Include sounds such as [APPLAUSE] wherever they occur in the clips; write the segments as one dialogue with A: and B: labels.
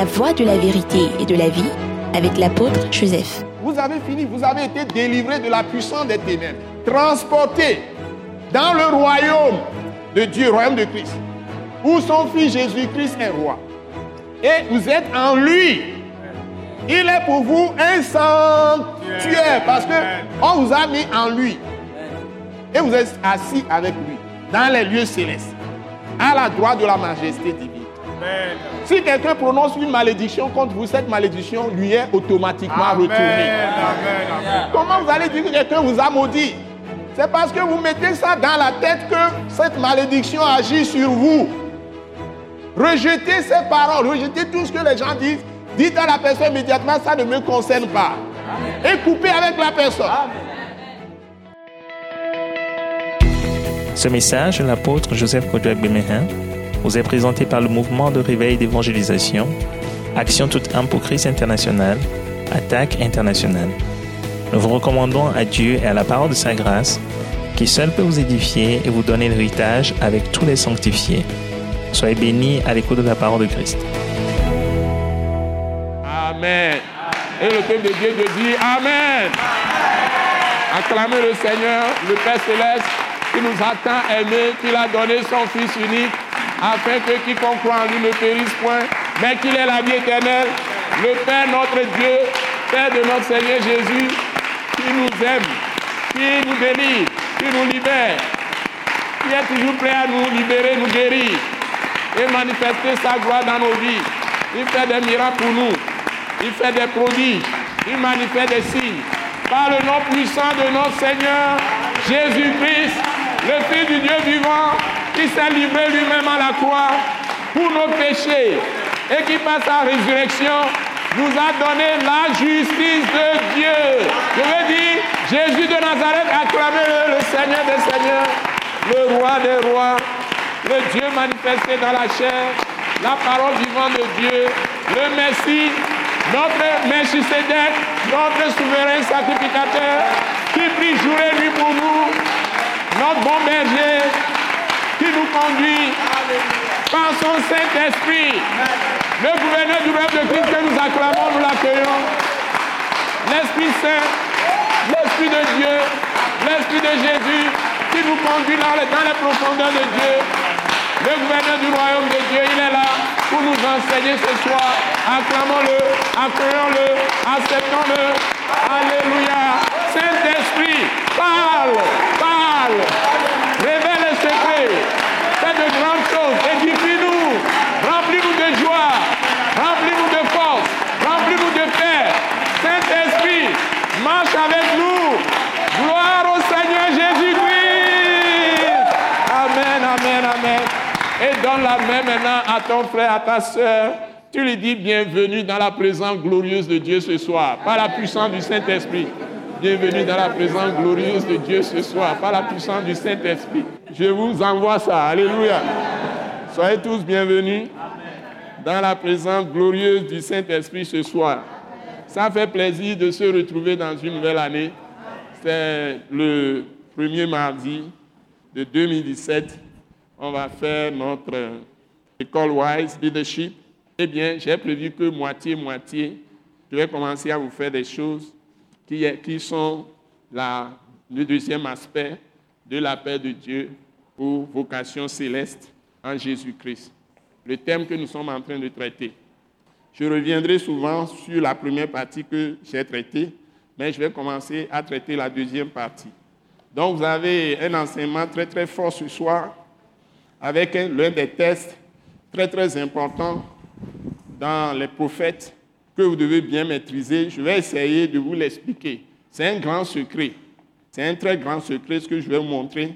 A: La voie de la vérité et de la vie avec l'apôtre Joseph.
B: Vous avez fini, vous avez été délivré de la puissance des ténèbres, transporté dans le royaume de Dieu, royaume de Christ, où son fils Jésus-Christ est roi. Et vous êtes en lui. Il est pour vous un sanctuaire parce que on vous a mis en lui. Et vous êtes assis avec lui dans les lieux célestes, à la droite de la majesté divine. Si quelqu'un prononce une malédiction contre vous, cette malédiction lui est automatiquement retournée. Comment vous allez dire que quelqu'un vous a maudit? C'est parce que vous mettez ça dans la tête que cette malédiction agit sur vous. Rejetez ces paroles, rejetez tout ce que les gens disent. Dites à la personne immédiatement, ça ne me concerne pas. Et coupez avec la personne.
C: Ce message l'apôtre Joseph Kodouak Bemehin vous est présenté par le mouvement de réveil d'évangélisation, Action toute âme pour Christ international, Attaque internationale. Nous vous recommandons à Dieu et à la parole de sa grâce, qui seul peut vous édifier et vous donner l'héritage avec tous les sanctifiés. Soyez bénis à l'écoute de la parole de Christ.
B: Amen. Et le peuple de Dieu te dit Amen. Acclamez le Seigneur, le Père céleste, qui nous a tant aimés, qu'il a donné son Fils unique, afin que quiconque croit en lui ne périsse point, mais qu'il ait la vie éternelle. Le Père, notre Dieu, Père de notre Seigneur Jésus, qui nous aime, qui nous délivre, qui nous libère, qui est toujours prêt à nous libérer, nous guérir et manifester sa gloire dans nos vies. Il fait des miracles pour nous. Il fait des prodiges. Il manifeste des signes. Par le nom puissant de notre Seigneur Jésus-Christ, le Fils du Dieu vivant, qui s'est livré lui-même à la croix pour nos péchés et qui par sa résurrection nous a donné la justice de Dieu. Je veux dire, Jésus de Nazareth, acclamez-le, le Seigneur des Seigneurs, le roi des rois, le Dieu manifesté dans la chair, la parole vivante de Dieu, le Messie, notre Melchisedec, notre souverain sacrificateur, qui prie jour et pour nous, notre bon berger, qui nous conduit par son Saint-Esprit, le gouverneur du rêve de Christ que nous acclamons, nous l'accueillons, l'Esprit Saint, l'Esprit de Dieu, l'Esprit de Jésus, qui nous conduit dans les, dans les profondeurs de Dieu, le gouverneur du royaume de Dieu, il est là pour nous enseigner ce soir. Acclamons-le, accueillons-le, acceptons-le. Alléluia. Saint-Esprit, parle. Révèle les secrets. Fais de grandes choses. Édifie-nous. Remplis-nous de joie. Remplis-nous de force. Remplis-nous de paix. Saint-Esprit, marche avec nous. Gloire au Seigneur Jésus-Christ. Amen, amen, amen. Et donne la main maintenant à ton frère, à ta soeur. Tu lui dis bienvenue dans la présence glorieuse de Dieu ce soir, par la puissance du Saint-Esprit. Bienvenue dans la présence glorieuse de Dieu ce soir, par la puissance du Saint-Esprit. Je vous envoie ça. Alléluia. Soyez tous bienvenus dans la présence glorieuse du Saint-Esprit ce soir. Ça fait plaisir de se retrouver dans une nouvelle année. C'est le premier mardi de 2017 on va faire notre école Wise Leadership. Eh bien, j'ai prévu que moitié-moitié, je vais commencer à vous faire des choses qui, sont le deuxième aspect de la paix de Dieu ou vocation céleste en Jésus-Christ. Le thème que nous sommes en train de traiter. Je reviendrai souvent sur la première partie que j'ai traitée, mais je vais commencer à traiter la deuxième partie. Donc, vous avez un enseignement très très fort ce soir avec l'un des tests très très importants dans les prophètes que vous devez bien maîtriser. Je vais essayer de vous l'expliquer. C'est un grand secret. C'est un très grand secret ce que je vais vous montrer.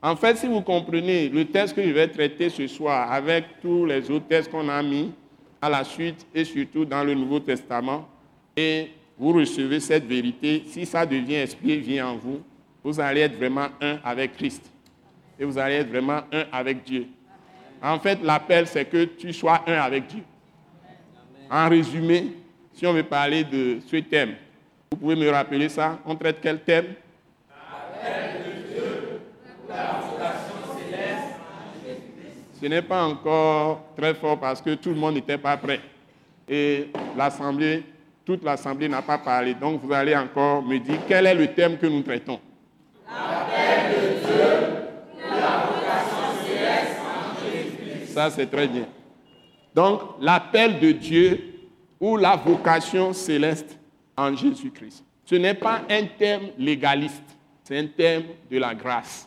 B: En fait, si vous comprenez le test que je vais traiter ce soir avec tous les autres tests qu'on a mis à la suite et surtout dans le Nouveau Testament, et vous recevez cette vérité, si ça devient esprit vient en vous, vous allez être vraiment un avec Christ et vous allez être vraiment un avec Dieu. En fait, l'appel, c'est que tu sois un avec Dieu. En résumé, si on veut parler de ce thème, vous pouvez me rappeler ça On traite quel thème? Ce n'est pas encore très fort parce que tout le monde n'était pas prêt. et l'Assemblée, toute l'Assemblée n'a pas parlé. Donc vous allez encore me dire quel est le thème que nous traitons. L'appel de Dieu, la vocation céleste en Jésus-Christ. Ça, c'est très bien. Donc, l'appel de Dieu ou la vocation céleste en Jésus-Christ. Ce n'est pas un thème légaliste, c'est un thème de la grâce.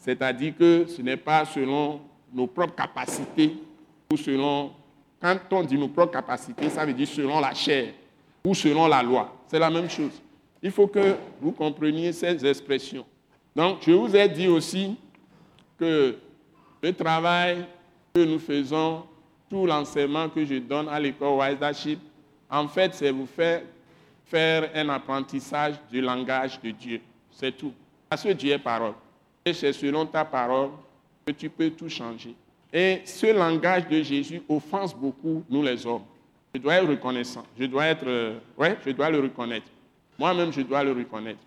B: C'est-à-dire que ce n'est pas selon nos propres capacités ou selon, quand on dit nos propres capacités, ça veut dire selon la chair ou selon la loi. C'est la même chose. Il faut que vous compreniez ces expressions. Donc, je vous ai dit aussi que le travail que nous faisons, tout l'enseignement que je donne à l'école Wise en fait, c'est vous faire faire un apprentissage du langage de Dieu. C'est tout. Parce que Dieu est parole. Et c'est selon ta parole que tu peux tout changer. Et ce langage de Jésus offense beaucoup nous les hommes. Je dois être reconnaissant. Je dois être, euh, ouais, je dois le reconnaître. Moi-même, je dois le reconnaître.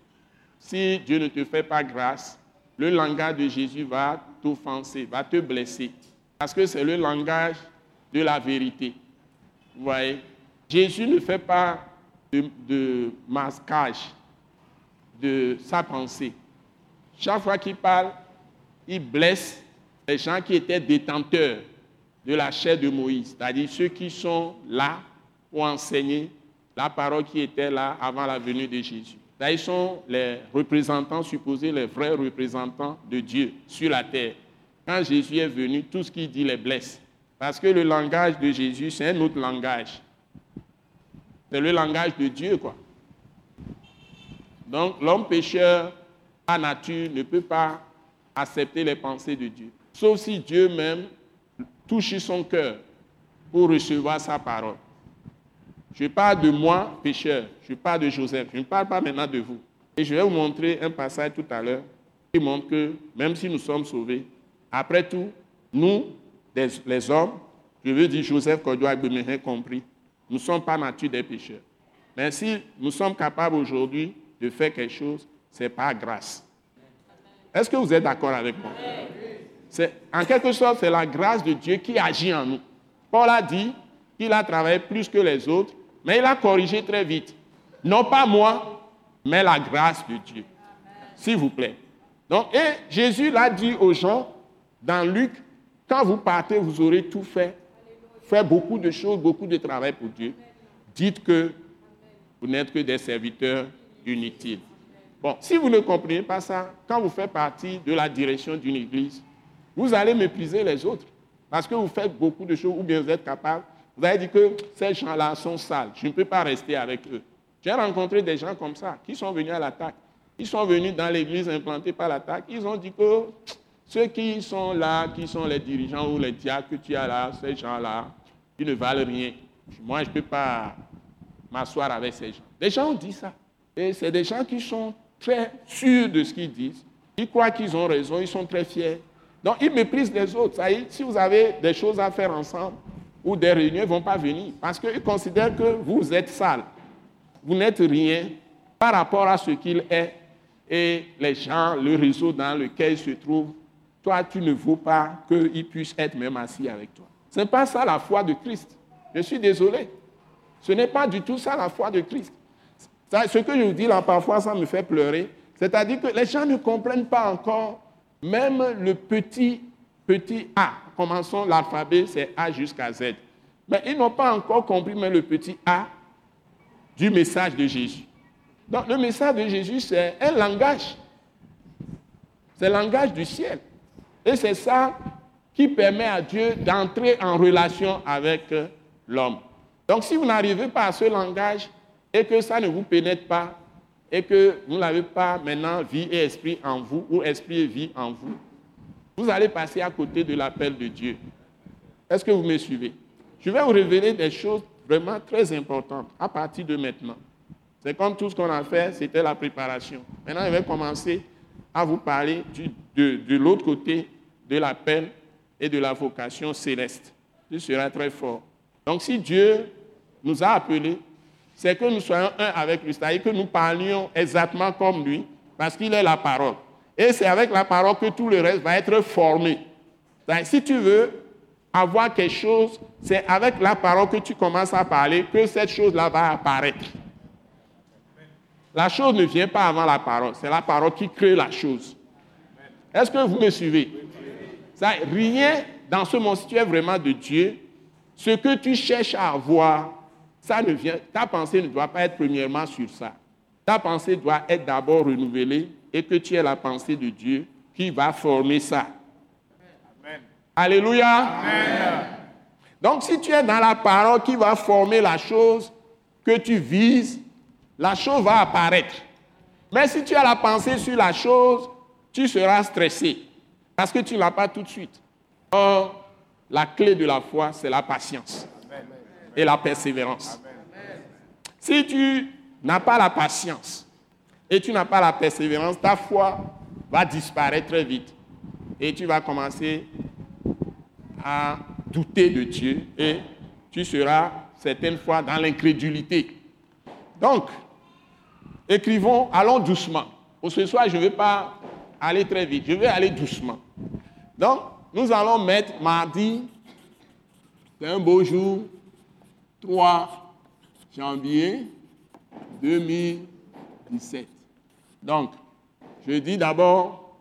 B: Si Dieu ne te fait pas grâce, le langage de Jésus va t'offenser, va te blesser. Parce que c'est le langage de la vérité. Vous voyez? Jésus ne fait pas de, masquage de sa pensée. Chaque fois qu'il parle, il blesse les gens qui étaient détenteurs de la chair de Moïse, c'est-à-dire ceux qui sont là pour enseigner la parole qui était là avant la venue de Jésus. Ils sont les représentants supposés, les vrais représentants de Dieu sur la terre. Quand Jésus est venu, tout ce qu'il dit les blesse. Parce que le langage de Jésus, c'est un autre langage. C'est le langage de Dieu, quoi. Donc, l'homme pécheur, par nature, ne peut pas accepter les pensées de Dieu. Sauf si Dieu même touche son cœur pour recevoir sa parole. Je parle de moi, pécheur. Je parle de Joseph. Je ne parle pas maintenant de vous. Et je vais vous montrer un passage tout à l'heure qui montre que même si nous sommes sauvés, après tout, nous, les, hommes, je veux dire Joseph Kodouak compris, nous ne sommes pas nature des pécheurs. Mais si nous sommes capables aujourd'hui de faire quelque chose, c'est par grâce. Est-ce que vous êtes d'accord avec moi? En quelque sorte, c'est la grâce de Dieu qui agit en nous. Paul a dit qu'il a travaillé plus que les autres, mais il a corrigé très vite. Non pas moi, mais la grâce de Dieu. S'il vous plaît. Donc, et Jésus l'a dit aux gens dans Luc, quand vous partez, vous aurez tout fait fait beaucoup de choses, beaucoup de travail pour Dieu, dites que vous n'êtes que des serviteurs inutiles. Bon, si vous ne comprenez pas ça, quand vous faites partie de la direction d'une église, vous allez mépriser les autres. Parce que vous faites beaucoup de choses, ou bien vous êtes capable. Vous allez dire que ces gens-là sont sales. Je ne peux pas rester avec eux. J'ai rencontré des gens comme ça, qui sont venus à l'attaque. Ils sont venus dans l'église implantée par l'attaque. Ils ont dit que ceux qui sont là, qui sont les dirigeants ou les diacres que tu as là, ces gens-là, ils ne valent rien. Moi, je ne peux pas m'asseoir avec ces gens. Les gens ont dit ça. Et c'est des gens qui sont très sûrs de ce qu'ils disent. Ils croient qu'ils ont raison, ils sont très fiers. Donc, ils méprisent les autres. Ça si vous avez des choses à faire ensemble ou des réunions, ils ne vont pas venir. Parce qu'ils considèrent que vous êtes sale. Vous n'êtes rien par rapport à ce qu'il est. Et les gens, le réseau dans lequel ils se trouvent, toi, tu ne vaux pas qu'ils puissent être même assis avec toi. Ce n'est pas ça la foi de Christ. Je suis désolé. Ce n'est pas du tout ça la foi de Christ. ce que je vous dis là, parfois, ça me fait pleurer. C'est-à-dire que les gens ne comprennent pas encore même le petit, petit A. Commençons l'alphabet, c'est A jusqu'à Z. Mais ils n'ont pas encore compris même le petit A du message de Jésus. Donc le message de Jésus, c'est un langage. C'est le langage du ciel. Et c'est ça qui permet à Dieu d'entrer en relation avec l'homme. Donc si vous n'arrivez pas à ce langage et que ça ne vous pénètre pas, et que vous n'avez pas maintenant vie et esprit en vous, ou esprit et vie en vous, vous allez passer à côté de l'appel de Dieu. Est-ce que vous me suivez? Je vais vous révéler des choses vraiment très importantes à partir de maintenant. C'est comme tout ce qu'on a fait, c'était la préparation. Maintenant, je vais commencer à vous parler de, de l'autre côté de l'appel et de la vocation céleste. Ce sera très fort. Donc si Dieu nous a appelés, c'est que nous soyons un avec lui, c'est-à-dire que nous parlions exactement comme lui, parce qu'il est la parole. Et c'est avec la parole que tout le reste va être formé. Si tu veux avoir quelque chose, c'est avec la parole que tu commences à parler que cette chose-là va apparaître. La chose ne vient pas avant la parole, c'est la parole qui crée la chose. Est-ce que vous me suivez? Ça, Rien dans ce monde, si tu es vraiment de Dieu, ce que tu cherches à avoir, ça ne vient, ta pensée ne doit pas être premièrement sur ça. Ta pensée doit être d'abord renouvelée et que tu aies la pensée de Dieu qui va former ça. Alléluia. Donc si tu es dans la parole qui va former la chose que tu vises, la chose va apparaître. Mais si tu as la pensée sur la chose, tu seras stressé parce que tu ne l'as pas tout de suite. Or, la clé de la foi, c'est la patience et la persévérance. Si tu n'as pas la patience et tu n'as pas la persévérance, ta foi va disparaître très vite. Et tu vas commencer à douter de Dieu et tu seras certaines fois dans l'incrédulité. Donc, écrivons, allons doucement. Pour ce soir, je ne vais pas aller très vite, je vais aller doucement. Donc, nous allons mettre mardi, c'est un beau jour, 3 janvier 2017. Donc, je dis d'abord,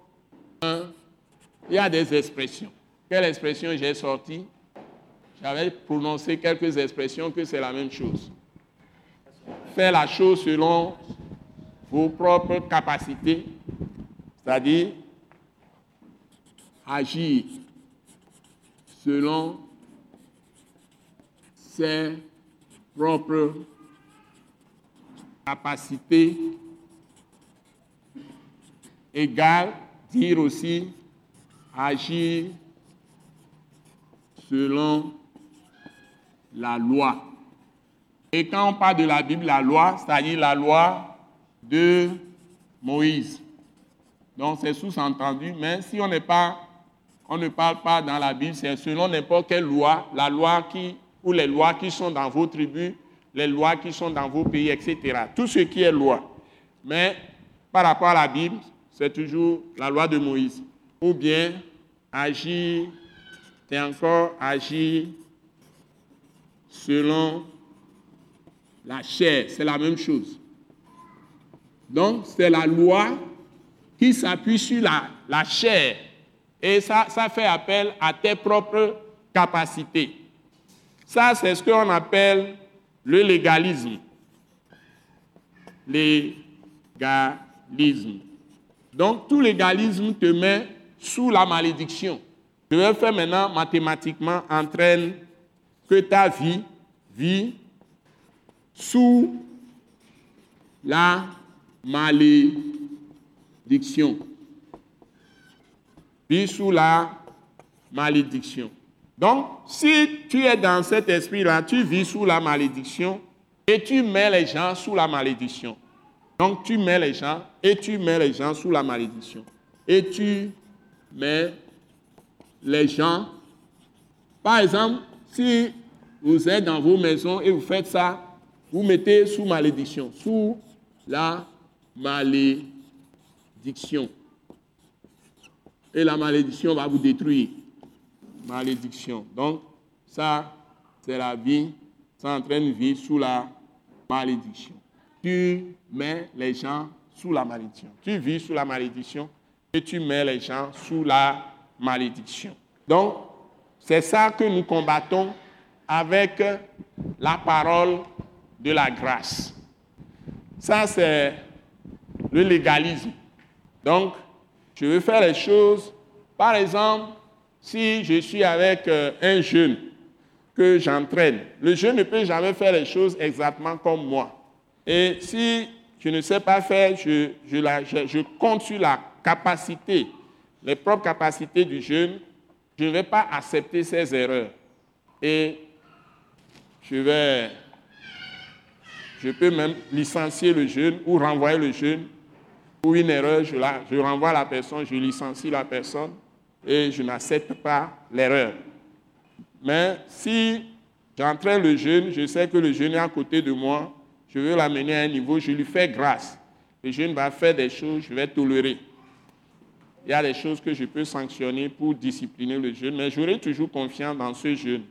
B: il y a des expressions. Quelle expression j'ai sorti J'avais prononcé quelques expressions que c'est la même chose. Faire la chose selon vos propres capacités, c'est-à-dire agir selon ses propres capacités égale dire aussi agir selon la loi. Et quand on parle de la Bible, la loi, c'est-à-dire la loi de Moïse. Donc c'est sous-entendu, mais si on n'est pas, on ne parle pas dans la Bible, c'est selon n'importe quelle loi, la loi qui, ou les lois qui sont dans vos tribus, les lois qui sont dans vos pays, etc. Tout ce qui est loi. Mais par rapport à la Bible, c'est toujours la loi de Moïse. Ou bien agir, c'est encore agir selon la chair. C'est la même chose. Donc, c'est la loi qui s'appuie sur la, la chair. Et ça, ça fait appel à tes propres capacités. Ça, c'est ce qu'on appelle le légalisme. Légalisme. Donc, tout légalisme te met sous la malédiction. Je vais faire maintenant mathématiquement entraîne que ta vie vit sous la malédiction. Vit sous la malédiction. Donc, si tu es dans cet esprit-là, tu vis sous la malédiction et tu mets les gens sous la malédiction. Donc, tu mets les gens et tu mets les gens sous la malédiction. Et tu mets les gens. Par exemple, si vous êtes dans vos maisons et vous faites ça, vous mettez sous malédiction, sous la malédiction. Et la malédiction va vous détruire malédiction. Donc, ça, c'est la vie, ça entraîne vie sous la malédiction. Tu mets les gens sous la malédiction. Tu vis sous la malédiction et tu mets les gens sous la malédiction. Donc, c'est ça que nous combattons avec la parole de la grâce. Ça, c'est le légalisme. Donc, je veux faire les choses. Par exemple, si je suis avec euh, un jeune que j'entraîne, le jeune ne peut jamais faire les choses exactement comme moi. Et si je ne sais pas faire, je, compte sur la capacité, les propres capacités du jeune, je ne vais pas accepter ses erreurs. Et je vais, je peux même licencier le jeune ou renvoyer le jeune pour une erreur, je, je renvoie la personne, je licencie la personne et je n'accepte pas l'erreur. Mais si j'entraîne le jeune, je sais que le jeune est à côté de moi, je veux l'amener à un niveau, je lui fais grâce. Le jeune va faire des choses, je vais tolérer. il y a des choses que je peux sanctionner pour discipliner le jeune, mais j'aurai toujours confiance dans ce jeune.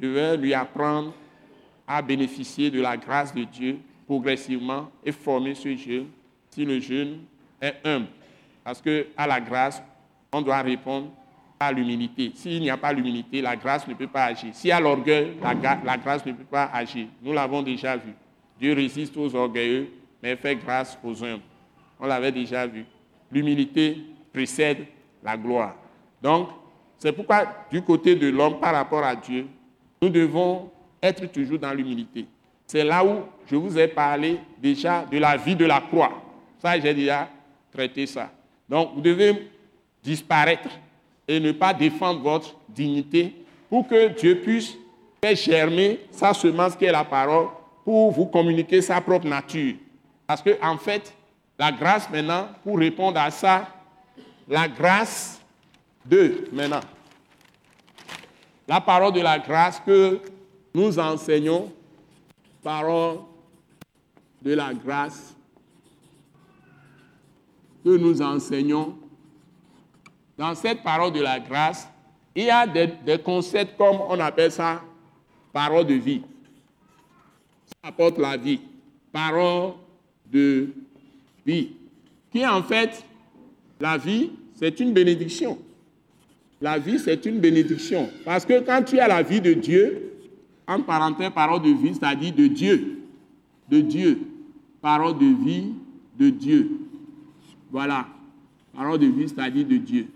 B: Je vais lui apprendre à bénéficier de la grâce de Dieu progressivement et former ce jeune si le jeune est humble. Parce que à la grâce, on doit répondre à l'humilité. S'il n'y a pas l'humilité, la grâce ne peut pas agir. S'il y a l'orgueil, la, la, grâce ne peut pas agir. Nous l'avons déjà vu. Dieu résiste aux orgueilleux, mais fait grâce aux humbles. On l'avait déjà vu. L'humilité précède la gloire. Donc, c'est pourquoi du côté de l'homme par rapport à Dieu, nous devons être toujours dans l'humilité. C'est là où je vous ai parlé déjà de la vie de la croix. Ça, j'ai déjà traité ça. Donc, vous devez disparaître et ne pas défendre votre dignité pour que Dieu puisse faire germer sa semence qui est la parole pour vous communiquer sa propre nature. Parce que, en fait, la grâce maintenant, pour répondre à ça, la grâce de maintenant. La parole de la grâce que nous enseignons, parole de la grâce que nous enseignons. Dans cette parole de la grâce, il y a des, concepts comme on appelle ça parole de vie. Ça apporte la vie. Parole de vie. Qui en fait la vie, c'est une bénédiction. La vie, c'est une bénédiction. Parce que quand tu as la vie de Dieu, en parenthèse, parole de vie, c'est-à-dire de Dieu. De Dieu. Parole de vie de Dieu. Voilà. Parole de vie, c'est-à-dire de Dieu.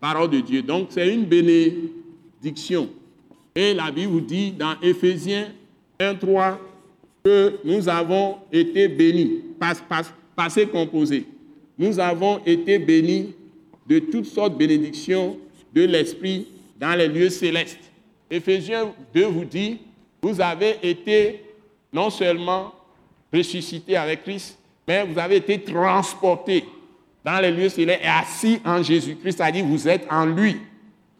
B: Parole de Dieu. Donc, c'est une bénédiction. Et la Bible vous dit dans Éphésiens 1, 3 que nous avons été bénis, passé composé nous avons été bénis de toutes sortes de bénédictions de l'Esprit dans les lieux célestes. Éphésiens 2 vous dit, vous avez été non seulement ressuscité avec Christ, mais vous avez été transporté dans les lieux célestes et assis en Jésus-Christ, c'est-à-dire vous êtes en lui.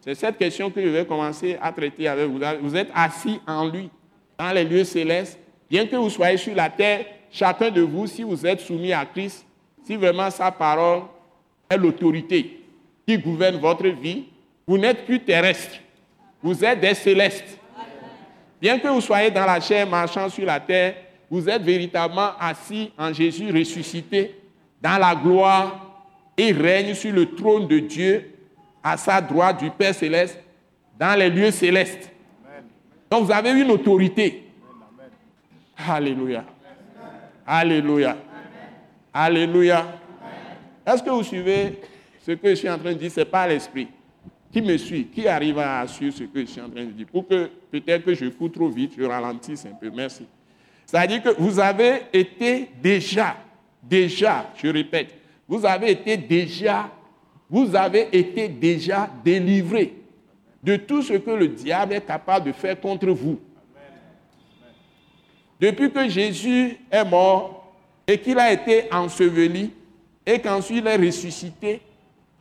B: C'est cette question que je vais commencer à traiter avec vous. Vous êtes assis en lui, dans les lieux célestes. Bien que vous soyez sur la terre, chacun de vous, si vous êtes soumis à Christ, si vraiment sa parole est l'autorité qui gouverne votre vie, vous n'êtes plus terrestre, vous êtes des célestes. Bien que vous soyez dans la chair marchant sur la terre, vous êtes véritablement assis en Jésus ressuscité dans la gloire et règne sur le trône de Dieu à sa droite du Père céleste dans les lieux célestes. Donc vous avez une autorité. Alléluia. Alléluia. Alléluia. Est-ce que vous suivez ce que je suis en train de dire? Ce n'est pas l'esprit. Qui me suit Qui arrive à suivre ce que je suis en train de dire Pour que peut-être que je cours trop vite, je ralentisse un peu. Merci. C'est-à-dire que vous avez été déjà, déjà, je répète, vous avez été déjà, vous avez été déjà délivré de tout ce que le diable est capable de faire contre vous. Depuis que Jésus est mort, et qu'il a été enseveli et qu'ensuite il est ressuscité,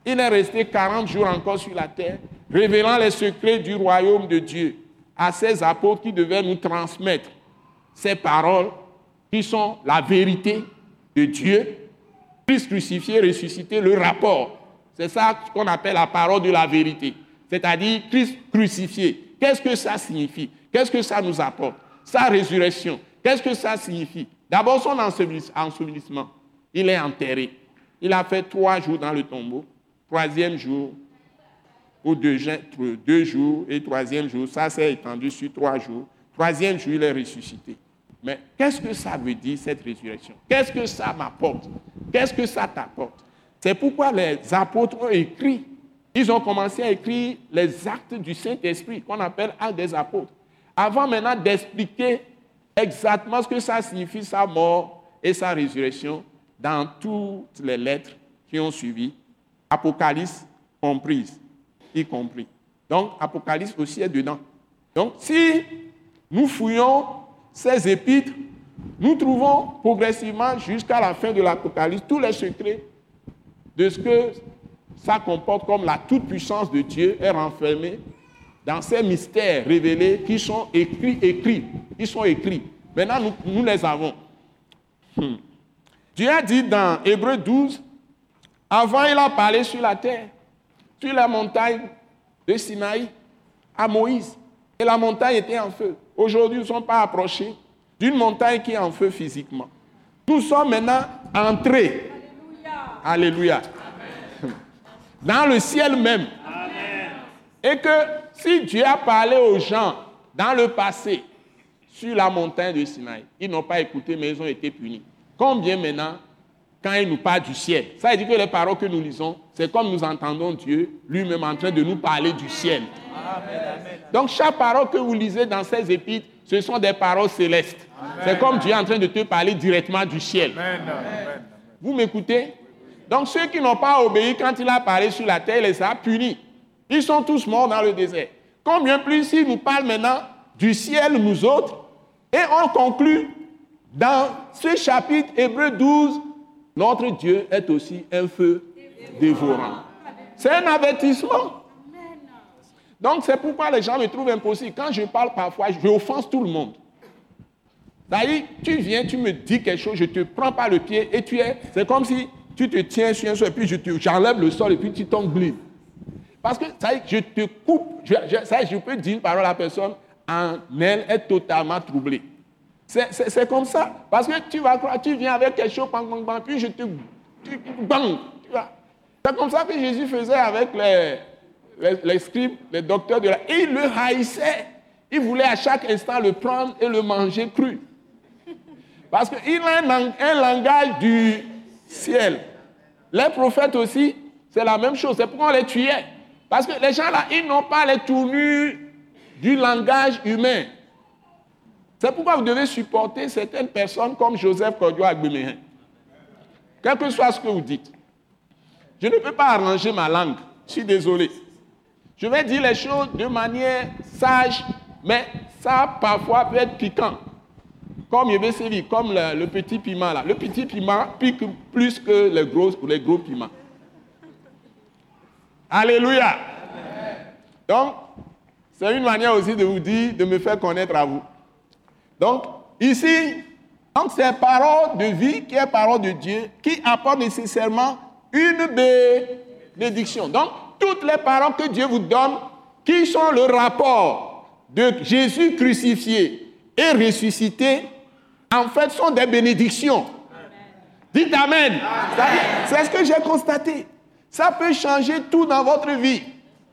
B: il est resté 40 jours encore sur la terre, révélant les secrets du royaume de Dieu à ses apôtres qui devaient nous transmettre ces paroles qui sont la vérité de Dieu, Christ crucifié, ressuscité, le rapport. C'est ça qu'on appelle la parole de la vérité. C'est-à-dire Christ crucifié. Qu'est-ce que ça signifie? Qu'est-ce que ça nous apporte? Sa résurrection. Qu'est-ce que ça signifie? D'abord, son ensevelissement. Il est enterré. Il a fait trois jours dans le tombeau. Troisième jour, ou deux, deux jours, et troisième jour, ça s'est étendu sur trois jours. Troisième jour, il est ressuscité. Mais qu'est-ce que ça veut dire, cette résurrection? Qu'est-ce que ça m'apporte? Qu'est-ce que ça t'apporte? C'est pourquoi les apôtres ont écrit. Ils ont commencé à écrire les actes du Saint-Esprit, qu'on appelle actes des apôtres. Avant maintenant d'expliquer exactement ce que ça signifie, sa mort et sa résurrection, dans toutes les lettres qui ont suivi, Apocalypse comprise, y compris. Donc, Apocalypse aussi est dedans. Donc, si nous fouillons ces épîtres, nous trouvons progressivement jusqu'à la fin de l'Apocalypse tous les secrets de ce que ça comporte comme la toute-puissance de Dieu est renfermée dans ces mystères révélés qui sont écrits, écrits, ils sont écrits. Maintenant, nous, les avons. Hmm. Dieu a dit dans Hébreu 12, Avant, il a parlé sur la terre, sur la montagne de Sinaï, à Moïse. Et la montagne était en feu. Aujourd'hui, nous ne sommes pas approchés d'une montagne qui est en feu physiquement. Nous sommes maintenant entrés. Alléluia. Dans le ciel même. Et que si Dieu a parlé aux gens dans le passé sur la montagne de Sinaï, ils n'ont pas écouté, mais ils ont été punis. Combien maintenant quand il nous parle du ciel. Ça veut dire que les paroles que nous lisons, c'est comme nous entendons Dieu lui-même en train de nous parler du ciel. Donc chaque parole que vous lisez dans ces épîtres, ce sont des paroles célestes. C'est comme Dieu est en train de te parler directement du ciel. Vous m'écoutez? Donc ceux qui n'ont pas obéi quand il a parlé sur la terre, il les a punis. Ils sont tous morts dans le désert. Combien plus s'il nous parle maintenant du ciel, nous autres, et on conclut dans ce chapitre Hébreu 12, notre Dieu est aussi un feu dévorant. C'est un avertissement. Donc c'est pourquoi les gens me trouvent impossible. Quand je parle parfois, je offense tout le monde. D'ailleurs, tu viens, tu me dis quelque chose, je te prends pas le pied et tu es. C'est comme si tu te tiens sur un sol et puis j'enlève le sol et puis tu glisse. Parce que ça, je te coupe. Je, ça, je peux dire une parole à la personne, en elle est totalement troublée. C'est comme ça. Parce que tu vas croire, tu viens avec quelque chose, puis je te. bang, C'est comme ça que Jésus faisait avec les, les, scribes, les docteurs de la. Et il le haïssait. Il voulait à chaque instant le prendre et le manger cru. Parce qu'il a un, langage du ciel. Les prophètes aussi, c'est la même chose. C'est pourquoi on les tuait. Parce que les gens là, ils n'ont pas les tournures du langage humain. C'est pourquoi vous devez supporter certaines personnes comme Joseph Kodjo Agbemehin. Quel que soit ce que vous dites. Je ne peux pas arranger ma langue. Je suis désolé. Je vais dire les choses de manière sage, mais ça parfois peut être piquant. Comme Yébé comme le, le, petit piment là. Le petit piment pique plus que les gros, les gros piments. Alléluia. Donc, c'est une manière aussi de vous dire, de me faire connaître à vous. Donc, ici, donc c'est parole de vie qui est parole de Dieu, qui apporte nécessairement une bénédiction. Donc, toutes les paroles que Dieu vous donne, qui sont le rapport de Jésus crucifié et ressuscité, en fait, sont des bénédictions. Dites Amen. C'est ce que j'ai constaté. Ça peut changer tout dans votre vie,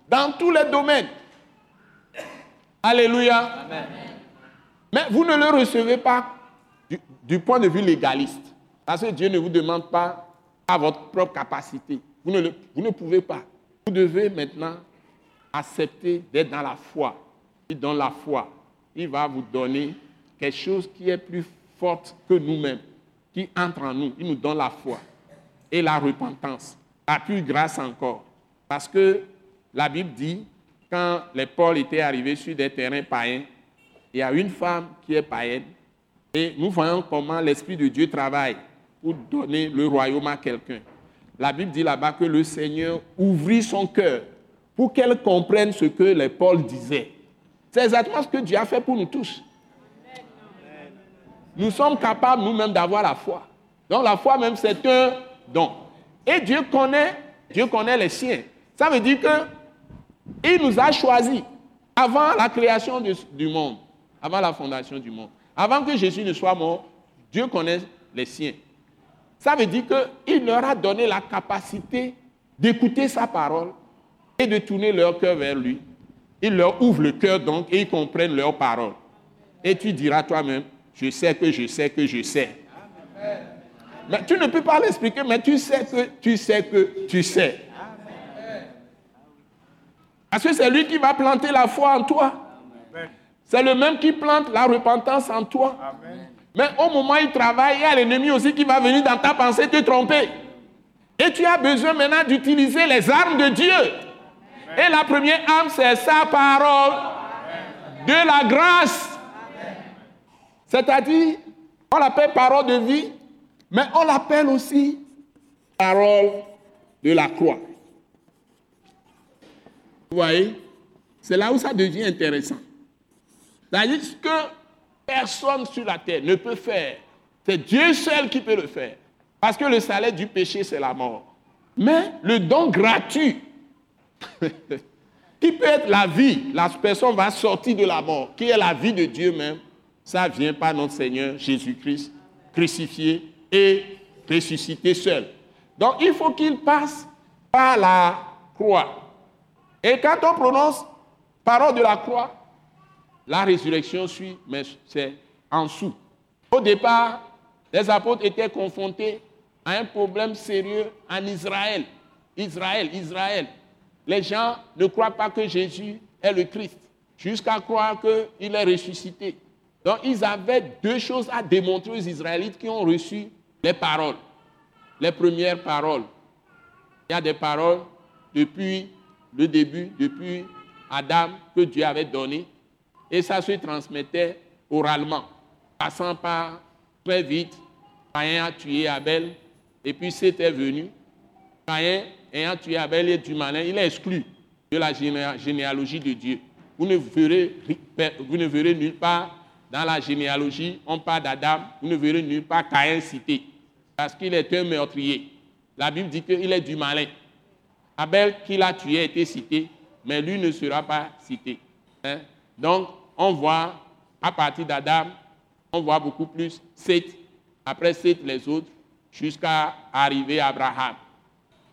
B: dans tous les domaines. Alléluia. Amen. Mais vous ne le recevez pas du, point de vue légaliste. Parce que Dieu ne vous demande pas à votre propre capacité. Vous ne, vous ne pouvez pas. Vous devez maintenant accepter d'être dans la foi. Et dans la foi, il va vous donner quelque chose qui est plus fort que nous-mêmes, qui entre en nous. Il nous donne la foi et la repentance. À plus grâce encore. Parce que la Bible dit, quand les Paul étaient arrivés sur des terrains païens, il y a une femme qui est païenne et nous voyons comment l'Esprit de Dieu travaille pour donner le royaume à quelqu'un. La Bible dit là-bas que le Seigneur ouvrit son cœur pour qu'elle comprenne ce que les Paul disaient. C'est exactement ce que Dieu a fait pour nous tous. Nous sommes capables nous-mêmes d'avoir la foi. Donc la foi même, c'est un don. Et Dieu connaît, Dieu connaît les siens. Ça veut dire qu'il nous a choisis avant la création du monde avant la fondation du monde. Avant que Jésus ne soit mort, Dieu connaît les siens. Ça veut dire qu'il leur a donné la capacité d'écouter sa parole et de tourner leur cœur vers lui. Il leur ouvre le cœur donc et ils comprennent leur parole. Et tu diras toi-même, je sais que je sais que je sais. Mais tu ne peux pas l'expliquer, mais tu sais que tu sais que tu sais. Parce que c'est lui qui va planter la foi en toi. C'est le même qui plante la repentance en toi. Mais au moment où il travaille, il y a l'ennemi aussi qui va venir dans ta pensée te tromper. Et tu as besoin maintenant d'utiliser les armes de Dieu. Et la première arme, c'est sa parole de la grâce. C'est-à-dire, on l'appelle parole de vie, mais on l'appelle aussi parole de la croix. Vous voyez C'est là où ça devient intéressant. C'est-à-dire que personne sur la terre ne peut faire. C'est Dieu seul qui peut le faire. Parce que le salaire du péché, c'est la mort. Mais le don gratuit, [LAUGHS] qui peut être la vie, la personne va sortir de la mort, qui est la vie de Dieu même, ça vient par notre Seigneur Jésus-Christ, crucifié et ressuscité seul. Donc il faut qu'il passe par la croix. Et quand on prononce parole de la croix, la résurrection suit, mais c'est en dessous. Au départ, les apôtres étaient confrontés à un problème sérieux en Israël. Israël, Israël. Les gens ne croient pas que Jésus est le Christ, jusqu'à croire qu'il est ressuscité. Donc ils avaient deux choses à démontrer aux Israélites qui ont reçu les paroles, les premières paroles. Il y a des paroles depuis le début, depuis Adam, que Dieu avait données, et ça se transmettait oralement, passant par très vite. Caïn a tué Abel, et puis c'était venu. Caïn, ayant tué Abel et du malin, il est exclu de la généalogie de Dieu. Vous ne verrez, vous ne verrez nulle part dans la généalogie, on parle d'Adam, vous ne verrez nulle part Caïn cité, parce qu'il est un meurtrier. La Bible dit qu'il est du malin. Abel, qui l'a tué, a été cité, mais lui ne sera pas cité. Hein? Donc, on voit, à partir d'Adam, on voit beaucoup plus après Seth les autres, jusqu'à arriver à Abraham.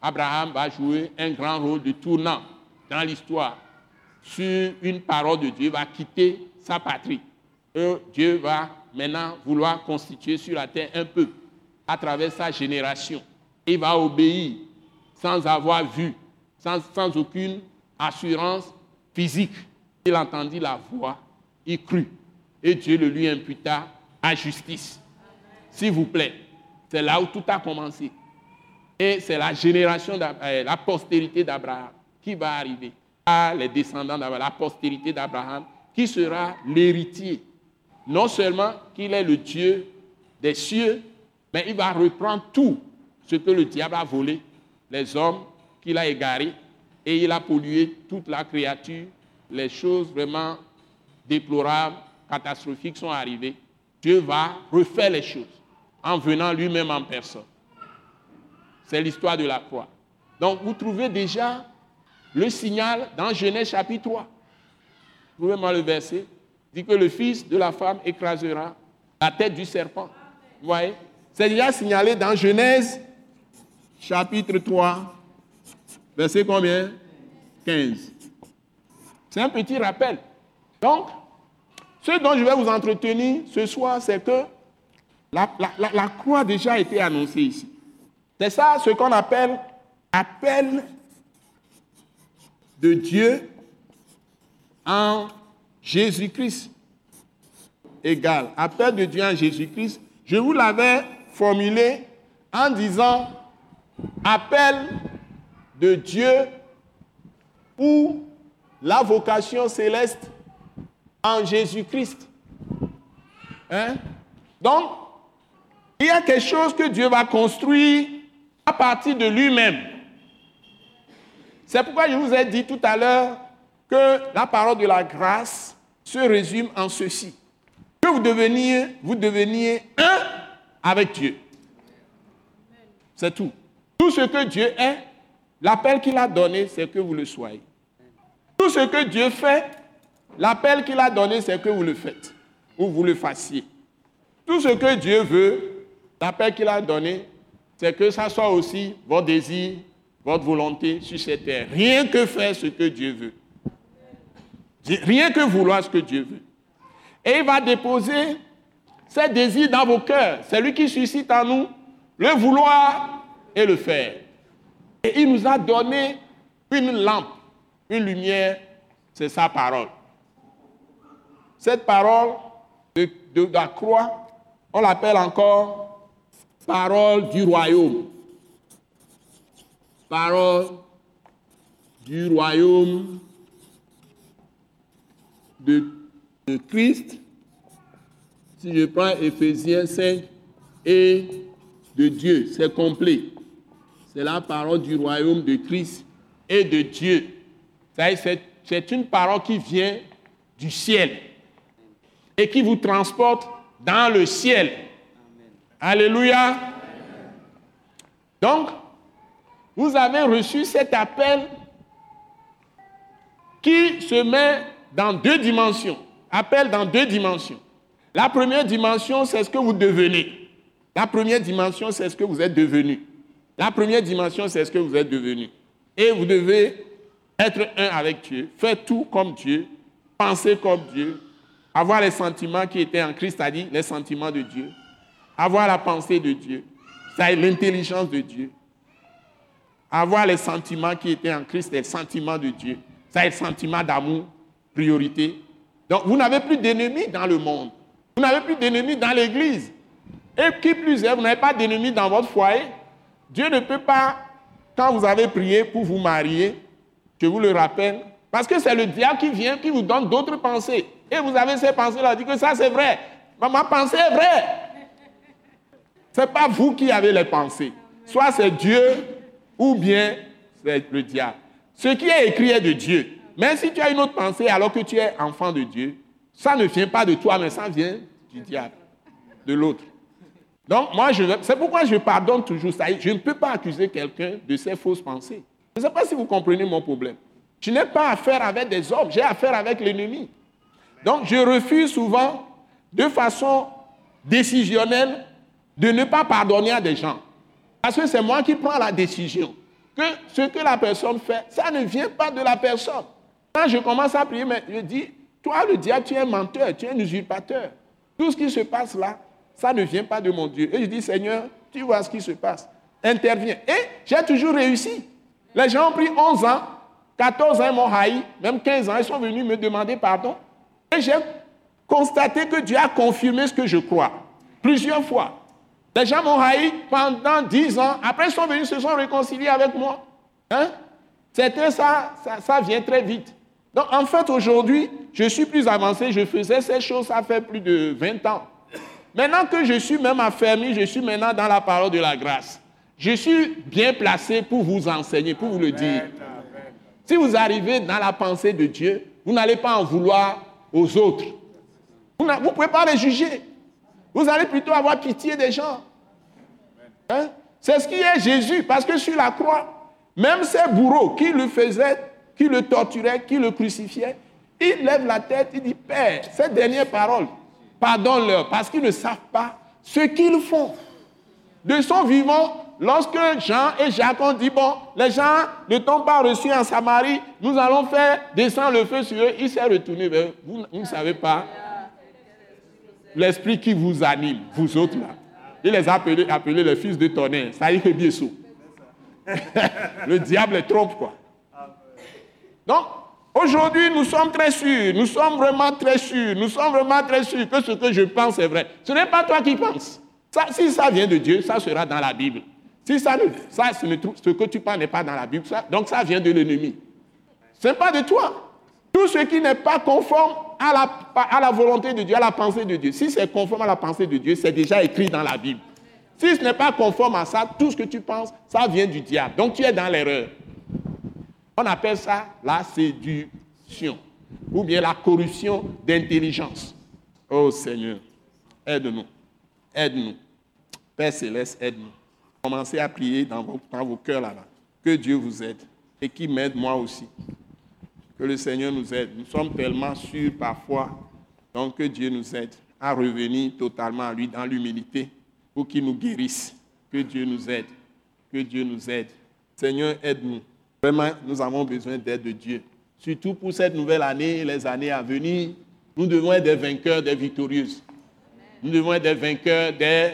B: Abraham va jouer un grand rôle de tournant dans l'histoire. Sur une parole de Dieu, va quitter sa patrie. Dieu va maintenant vouloir constituer sur la terre un peuple à travers sa génération. Il va obéir sans avoir vu, sans, sans aucune assurance physique. Il entendit la voix, il crut, et Dieu le lui imputa à justice. S'il vous plaît, c'est là où tout a commencé. Et c'est la génération, euh, la postérité d'Abraham qui va arriver, à les descendants d'Abraham, la postérité d'Abraham, qui sera l'héritier. Non seulement qu'il est le Dieu des cieux, mais il va reprendre tout ce que le diable a volé, les hommes qu'il a égarés, et il a pollué toute la créature. Les choses vraiment déplorables, catastrophiques sont arrivées. Dieu va refaire les choses en venant lui-même en personne. C'est l'histoire de la croix. Donc vous trouvez déjà le signal dans Genèse chapitre 3. Vous pouvez moi le verset. Dit que le fils de la femme écrasera la tête du serpent. Vous voyez? C'est déjà signalé dans Genèse chapitre 3, verset combien? 15. C'est un petit rappel. Donc, ce dont je vais vous entretenir ce soir, c'est que la, croix a déjà été annoncée ici. C'est ça ce qu'on appelle appel de Dieu en Jésus-Christ. Égal. Appel de Dieu en Jésus-Christ. Je vous l'avais formulé en disant appel de Dieu ou la vocation céleste en Jésus-Christ. Hein? Donc, il y a quelque chose que Dieu va construire à partir de lui-même. C'est pourquoi je vous ai dit tout à l'heure que la parole de la grâce se résume en ceci. Que vous deveniez, vous deveniez un avec Dieu. C'est tout. Tout ce que Dieu est, l'appel qu'il a donné, c'est que vous le soyez. Tout ce que Dieu fait, l'appel qu'il a donné, c'est que vous le faites ou vous le fassiez. Tout ce que Dieu veut, l'appel qu'il a donné, c'est que ça soit aussi votre désir, votre volonté sur cette terre. Rien que faire ce que Dieu veut. Rien que vouloir ce que Dieu veut. Et il va déposer ses désirs dans vos cœurs. C'est lui qui suscite en nous le vouloir et le faire. Et il nous a donné une lampe, une lumière, c'est sa parole. Cette parole de, de la croix, on l'appelle encore parole du royaume. Parole du royaume de, Christ. Si je prends Ephésiens 5 et de Dieu, c'est complet. C'est la parole du royaume de Christ et de Dieu. C'est une parole qui vient du ciel et qui vous transporte dans le ciel. Alléluia. Donc, vous avez reçu cet appel qui se met dans deux dimensions. Appel dans deux dimensions. La première dimension, c'est ce que vous devenez. La première dimension, c'est ce que vous êtes devenu. La première dimension, c'est ce que vous êtes devenu. Et vous devez être un avec Dieu, faire tout comme Dieu, penser comme Dieu, avoir les sentiments qui étaient en Christ, c'est-à-dire les sentiments de Dieu, avoir la pensée de Dieu, c'est l'intelligence de Dieu, avoir les sentiments qui étaient en Christ, les sentiments de Dieu, c'est le sentiment d'amour, priorité. Donc vous n'avez plus d'ennemis dans le monde, vous n'avez plus d'ennemis dans l'Église. Et qui plus est, vous n'avez pas d'ennemis dans votre foyer. Dieu ne peut pas, quand vous avez prié pour vous marier, je vous le rappelle, parce que c'est le diable qui vient, qui vous donne d'autres pensées. Et vous avez ces pensées-là, dit que ça c'est vrai. Ma pensée est vraie. Ce n'est pas vous qui avez les pensées. Soit c'est Dieu ou bien c'est le diable. Ce qui est écrit est de Dieu. Mais si tu as une autre pensée alors que tu es enfant de Dieu, ça ne vient pas de toi, mais ça vient du diable, de l'autre. Donc, moi, c'est pourquoi je pardonne toujours ça. Je ne peux pas accuser quelqu'un de ses fausses pensées. Je ne sais pas si vous comprenez mon problème. Je n'ai pas affaire avec des hommes, j'ai affaire avec l'ennemi. Donc, je refuse souvent, de façon décisionnelle, de ne pas pardonner à des gens. Parce que c'est moi qui prends la décision. Que ce que la personne fait, ça ne vient pas de la personne. Quand je commence à prier, je dis, toi le diable, tu es un menteur, tu es un usurpateur. Tout ce qui se passe là, ça ne vient pas de mon Dieu. Et je dis, Seigneur, tu vois ce qui se passe. Interviens. Et j'ai toujours réussi. Les gens ont pris 11 ans, 14 ans, ils m'ont haï, même 15 ans, ils sont venus me demander pardon. Et j'ai constaté que Dieu a confirmé ce que je crois. Plusieurs fois. Les gens m'ont haï pendant 10 ans. Après, ils sont venus, se sont réconciliés avec moi. Hein? C'était ça, ça, ça vient très vite. Donc, en fait, aujourd'hui, je suis plus avancé. Je faisais ces choses, ça fait plus de 20 ans. Maintenant que je suis même affermi, je suis maintenant dans la parole de la grâce. Je suis bien placé pour vous enseigner, pour vous le dire. Si vous arrivez dans la pensée de Dieu, vous n'allez pas en vouloir aux autres. Vous ne pouvez pas les juger. Vous allez plutôt avoir pitié des gens. Hein? C'est ce qui est Jésus, parce que sur la croix, même ces bourreaux qui le faisaient, qui le torturaient, qui le crucifiaient, il lève la tête, il dit, Père, ces dernières paroles, pardonne-leur, parce qu'ils ne savent pas ce qu'ils font. De son vivant, lorsque Jean et Jacques ont dit, bon, les gens ne t'ont pas reçu en Samarie, nous allons faire descendre le feu sur eux, il s'est retourné vers vous. Vous ne savez pas l'esprit qui vous anime, vous autres là. Il les a appelés, les fils de tonnerre. Ça y est, bien sûr. [LAUGHS] le diable les trompe, quoi. Donc, aujourd'hui, nous sommes très sûrs, nous sommes vraiment très sûrs, nous sommes vraiment très sûrs que ce que je pense est vrai. Ce n'est pas toi qui penses. si ça vient de Dieu, ça sera dans la Bible. Si ça, ça ce, que tu penses n'est pas dans la Bible, donc ça vient de l'ennemi. Ce n'est pas de toi. Tout ce qui n'est pas conforme à la, à la, volonté de Dieu, à la pensée de Dieu, si c'est conforme à la pensée de Dieu, c'est déjà écrit dans la Bible. Si ce n'est pas conforme à ça, tout ce que tu penses, ça vient du diable. Donc tu es dans l'erreur. On appelle ça la séduction ou bien la corruption d'intelligence. Oh Seigneur, aide-nous. Aide-nous. Père céleste, aide-nous. Commencez à prier dans vos, cœurs là-bas. Que Dieu vous aide et qu'il m'aide moi aussi. Que le Seigneur nous aide. Nous sommes tellement sûrs parfois, donc que Dieu nous aide à revenir totalement à lui dans l'humilité pour qu'il nous guérisse. Que Dieu nous aide. Que Dieu nous aide. Seigneur, aide-nous. Vraiment, nous avons besoin d'aide de Dieu. Surtout pour cette nouvelle année et les années à venir, nous devons être des vainqueurs, des victorieuses. Nous devons être des vainqueurs, des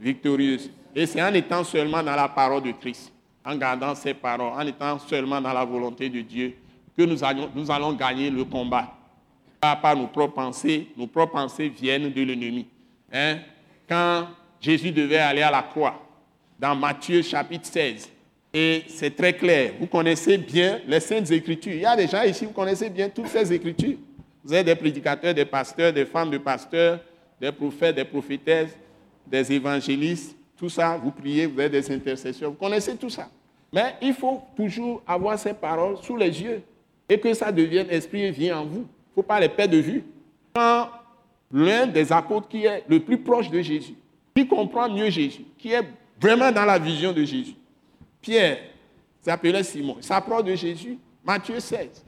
B: victorieuses. Et c'est en étant seulement dans la parole de Christ, en gardant ses paroles, en étant seulement dans la volonté de Dieu, que nous allons, gagner le combat. Pas par nos propres pensées, nos propres pensées viennent de l'ennemi. Hein? Quand Jésus devait aller à la croix, dans Matthieu chapitre 16, et c'est très clair, vous connaissez bien les saintes écritures. Il y a des gens ici, vous connaissez bien toutes ces écritures. Vous êtes des prédicateurs, des pasteurs, des femmes de pasteurs, des prophètes, des prophétesses, des évangélistes tout ça, vous priez, vous êtes des intercesseurs, vous connaissez tout ça. Mais il faut toujours avoir ces paroles sous les yeux et que ça devienne esprit et vie en vous. Il ne faut pas les perdre de vue. Quand l'un des apôtres qui est le plus proche de Jésus, qui comprend mieux Jésus, qui est vraiment dans la vision de Jésus, Pierre, s'appelait Simon, s'approche de Jésus, Matthieu 16,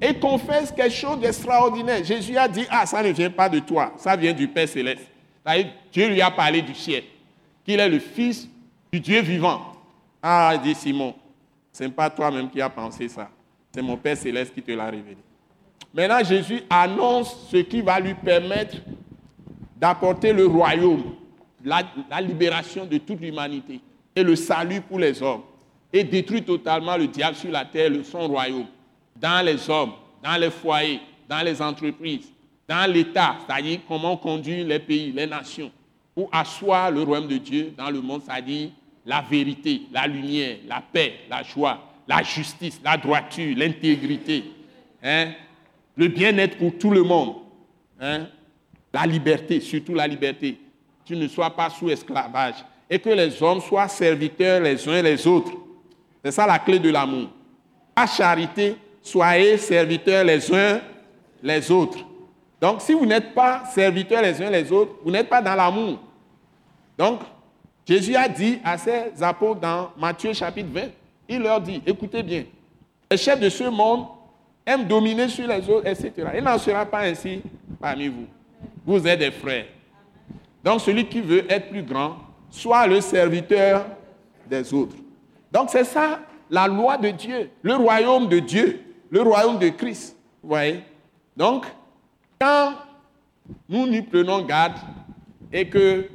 B: et confesse quelque chose d'extraordinaire. Jésus a dit, ah, ça ne vient pas de toi, ça vient du Père céleste. Dieu lui a parlé du ciel, qu'il est le Fils du Dieu vivant. Ah, dit Simon, ce n'est pas toi-même qui as pensé ça, c'est mon Père céleste qui te l'a révélé. Maintenant, Jésus annonce ce qui va lui permettre d'apporter le royaume, la, libération de toute l'humanité et le salut pour les hommes et détruire totalement le diable sur la terre, son royaume, dans les hommes, dans les foyers, dans les entreprises, dans l'État, c'est-à-dire comment conduire les pays, les nations, pour asseoir le royaume de Dieu dans le monde, c'est-à-dire la vérité, la lumière, la paix, la joie, la justice, la droiture, l'intégrité, hein, le bien-être pour tout le monde, hein, la liberté, surtout la liberté. Tu ne sois pas sous esclavage et que les hommes soient serviteurs les uns les autres c'est ça la clé de l'amour. À charité, soyez serviteurs les uns les autres. Donc, si vous n'êtes pas serviteurs les uns les autres, vous n'êtes pas dans l'amour. Donc, Jésus a dit à ses apôtres dans Matthieu chapitre 20, il leur dit, écoutez bien, les chefs de ce monde aiment dominer sur les autres, etc. Il n'en sera pas ainsi parmi vous. Vous êtes des frères. Donc, celui qui veut être plus grand, soit le serviteur des autres. Donc c'est ça la loi de Dieu, le royaume de Dieu, le royaume de Christ. Vous voyez? Donc, quand nous nous prenons garde et que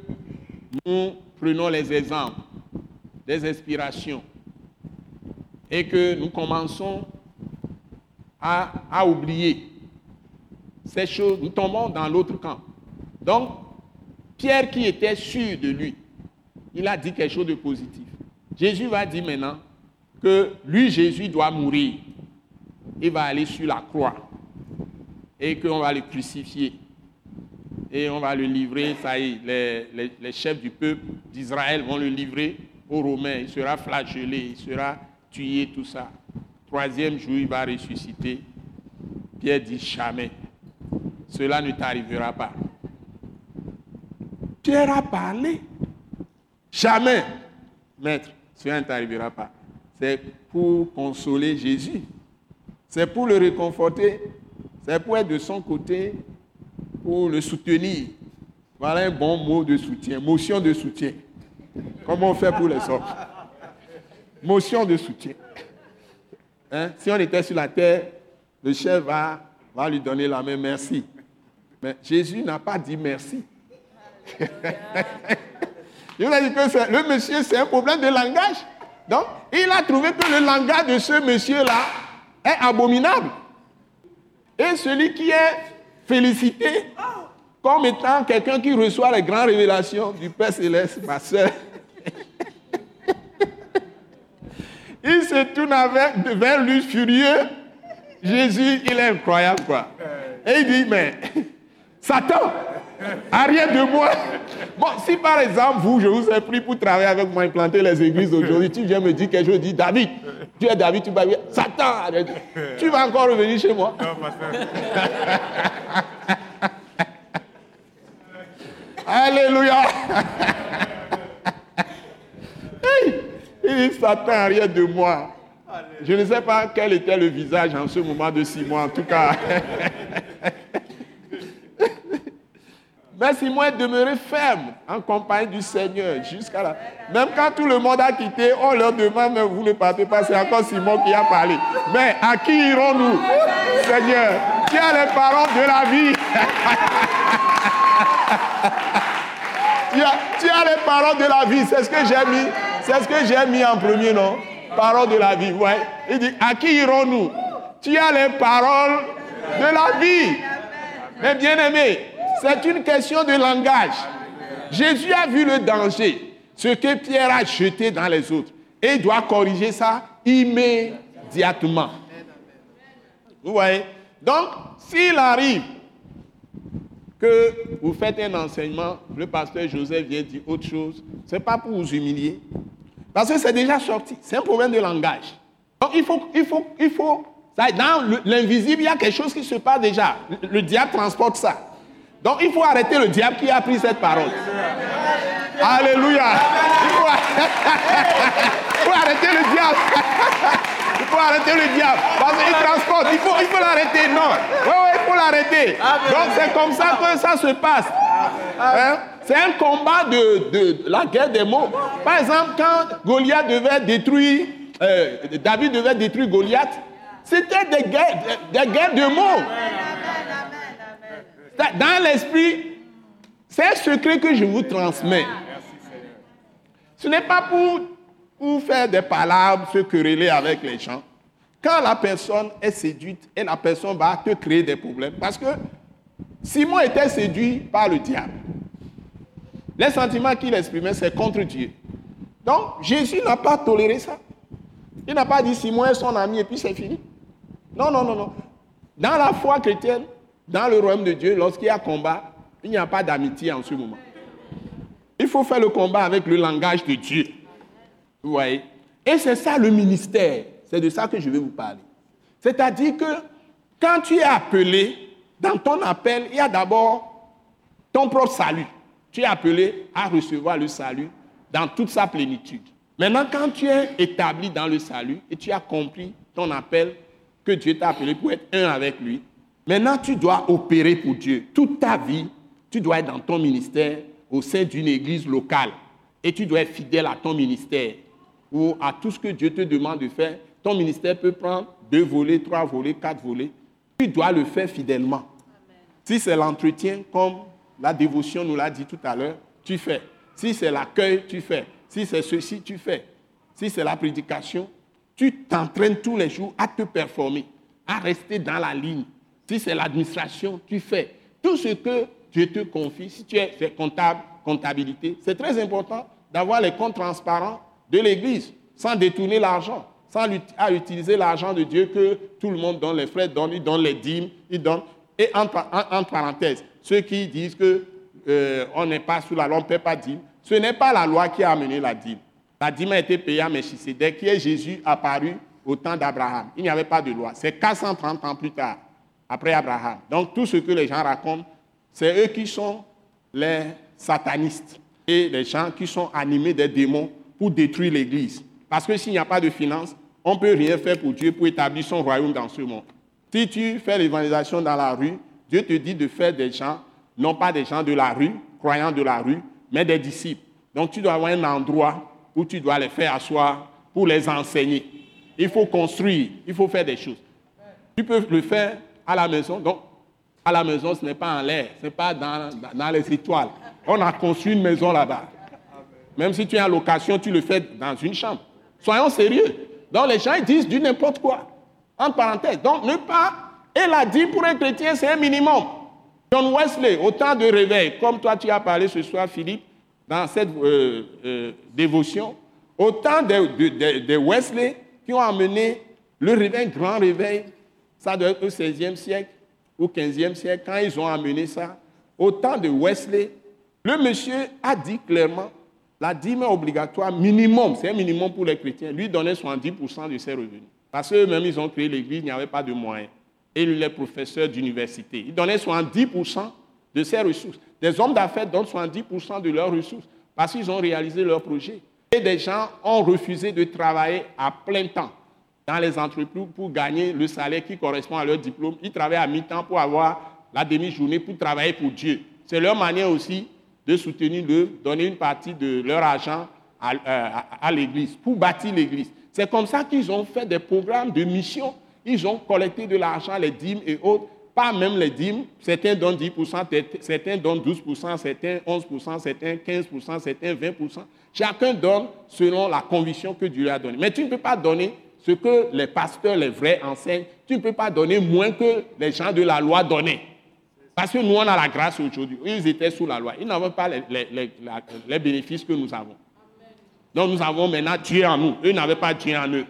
B: nous prenons les exemples, des inspirations, et que nous commençons à, à oublier ces choses, nous tombons dans l'autre camp. Donc, Pierre qui était sûr de lui, il a dit quelque chose de positif. Jésus va dire maintenant que lui, Jésus, doit mourir. Il va aller sur la croix et qu'on va le crucifier. Et on va le livrer, ça y est, les, chefs du peuple d'Israël vont le livrer aux Romains. Il sera flagellé, il sera tué, tout ça. Troisième jour, il va ressusciter. Pierre dit jamais. Cela ne t'arrivera pas. Pierre a parlé. Jamais, maître. Cela ne t'arrivera pas. C'est pour consoler Jésus. C'est pour le réconforter. C'est pour être de son côté, pour le soutenir. Voilà un bon mot de soutien, motion de soutien. Comment on fait pour les hommes Motion de soutien. Hein? Si on était sur la terre, le chef va, va lui donner la main, merci. Mais Jésus n'a pas dit merci. Il a dit que le monsieur, c'est un problème de langage. Donc, il a trouvé que le langage de ce monsieur-là est abominable. Et celui qui est félicité comme étant quelqu'un qui reçoit les grandes révélations du Père Céleste, ma soeur, [LAUGHS] il se tourne vers lui furieux. Jésus, il est incroyable, quoi. Et il dit, mais Satan, arrière de moi. Bon, si par exemple, vous, je vous ai pris pour travailler avec moi, implanter les églises aujourd'hui, tu viens me dire quelque chose, je dis, David, tu es David, tu vas bien. Satan, tu vas encore revenir chez moi. [LAUGHS] Alléluia. Il dit, Satan, arrière de moi. Je ne sais pas quel était le visage en ce moment de six mois, en tout cas. [LAUGHS] Mais Simon est demeuré ferme en compagnie du Seigneur jusqu'à là. Même quand tout le monde a quitté, on leur demande, mais vous ne partez pas, c'est encore Simon qui a parlé. Mais à qui irons-nous? Seigneur, tu as les paroles de la vie? [LAUGHS] tu, as, tu as les paroles de la vie, c'est ce que j'ai mis. C'est ce que j'ai mis en premier, non? Paroles de la vie, ouais. Il dit, à qui irons-nous? Tu as les paroles de la vie. Mais bien aimé, c'est une question de langage. Jésus a vu le danger, ce que Pierre a jeté dans les autres. Et il doit corriger ça immédiatement. Vous voyez? Donc, s'il arrive que vous faites un enseignement, le pasteur Joseph vient dire autre chose, ce n'est pas pour vous humilier. Parce que c'est déjà sorti. C'est un problème de langage. Donc, il faut, il faut, il faut. Dans l'invisible, il y a quelque chose qui se passe déjà. le diable transporte ça. Donc il faut arrêter le diable qui a pris cette parole. Alléluia. Il faut... arrêter [LAUGHS] le diable. [LAUGHS] Il faut arrêter le diable. Parce qu'il transporte. Il faut, il faut l'arrêter. Non. Oui, oui, il faut l'arrêter. Donc c'est comme ça que ça se passe. Hein? C'est un combat de, de, la guerre des mots. Par exemple, quand Goliath devait détruire, euh, David devait détruire Goliath, c'était des guerres, des guerres de mots. Dans l'esprit, c'est un secret que je vous transmets. Ce n'est pas pour, pour faire des palabres, se quereller avec les gens. Quand la personne est séduite et la personne va te créer des problèmes. Parce que Simon était séduit par le diable. Les sentiments qu'il exprimait, c'est contre Dieu. Donc, Jésus n'a pas toléré ça. Il n'a pas dit Simon est son ami et puis c'est fini. Non, non, non, non. Dans la foi chrétienne, dans le royaume de Dieu, lorsqu'il y a combat, il n'y a pas d'amitié en ce moment. Il faut faire le combat avec le langage de Dieu. Vous voyez? Et c'est ça le ministère. C'est de ça que je vais vous parler. C'est-à-dire que quand tu es appelé, dans ton appel, il y a d'abord ton propre salut. Tu es appelé à recevoir le salut dans toute sa plénitude. Maintenant, quand tu es établi dans le salut et tu as compris ton appel, que Dieu t'a appelé pour être un avec lui, maintenant tu dois opérer pour Dieu. Toute ta vie, tu dois être dans ton ministère au sein d'une église locale. Et tu dois être fidèle à ton ministère ou à tout ce que Dieu te demande de faire. Ton ministère peut prendre deux volets, trois volets, quatre volets. Tu dois le faire fidèlement. Si c'est l'entretien, comme la dévotion nous l'a dit tout à l'heure, tu fais. Si c'est l'accueil, tu fais. Si c'est ceci, tu fais. Si c'est la prédication, tu t'entraînes tous les jours à te performer, à rester dans la ligne. Si c'est l'administration, tu fais. Tout ce que Dieu te confie, si tu es comptable, comptabilité, c'est très important d'avoir les comptes transparents de l'Église, sans détourner l'argent, sans utiliser l'argent de Dieu que tout le monde donne, les frères donnent, ils donnent les dîmes, ils donnent. Et entre, parenthèses, ceux qui disent qu'on euh, n'est pas sous la loi, on ne paie pas dîme, ce n'est pas la loi qui a amené la dîme. La dîme a été payée à Melchisedec, qui est Jésus apparu au temps d'Abraham. Il n'y avait pas de loi. C'est 430 ans plus tard, après Abraham. Donc tout ce que les gens racontent, c'est eux qui sont les satanistes et les gens qui sont animés des démons pour détruire l'Église. Parce que s'il n'y a pas de finances, on ne peut rien faire pour Dieu pour établir son royaume dans ce monde. Si tu fais l'évangélisation dans la rue, Dieu te dit de faire des gens, non pas des gens de la rue, croyants de la rue, mais des disciples. Donc tu dois avoir un endroit où tu dois les faire asseoir pour les enseigner. Il faut construire, il faut faire des choses. Tu peux le faire à la maison. Donc, à la maison, ce n'est pas en l'air, ce n'est pas dans, dans, les étoiles. On a construit une maison là-bas. Même si tu es en location, tu le fais dans une chambre. Soyons sérieux. Donc, les gens ils disent du n'importe quoi. En parenthèse. Donc, ne pas. Et la dit pour un chrétien, c'est un minimum. John Wesley, au temps de réveil, comme toi tu as parlé ce soir, Philippe, dans cette euh, euh, dévotion, autant de, Wesley qui ont amené le réveil, grand réveil, ça doit être au XVIe siècle ou XVe siècle, quand ils ont amené ça, autant de Wesley, le monsieur a dit clairement, la dîme est obligatoire minimum, c'est un minimum pour les chrétiens, lui donnait 70% de ses revenus. Parce qu'eux-mêmes, ils ont créé l'église, il n'y avait pas de moyens et les professeurs d'université. Ils donnaient 70% de ses ressources. Des hommes d'affaires donnent 70% de leurs ressources parce qu'ils ont réalisé leur projet. Et des gens ont refusé de travailler à plein temps dans les entreprises pour gagner le salaire qui correspond à leur diplôme. Ils travaillent à mi-temps pour avoir la demi-journée pour travailler pour Dieu. C'est leur manière aussi de soutenir, de donner une partie de leur argent à, euh, à l'Église, pour bâtir l'Église. C'est comme ça qu'ils ont fait des programmes de mission ils ont collecté de l'argent, les dîmes et autres, pas même les dîmes. Certains donnent 10%, certains donnent 12%, certains 11%, certains 15%, certains 20%. Chacun donne selon la conviction que Dieu lui a donnée. Mais tu ne peux pas donner ce que les pasteurs, les vrais enseignent. Tu ne peux pas donner moins que les gens de la loi donnaient. Parce que nous, on a la grâce aujourd'hui. Ils étaient sous la loi. Ils n'avaient pas les, bénéfices que nous avons. Donc nous avons maintenant Dieu en nous. Eux n'avaient pas Dieu en eux.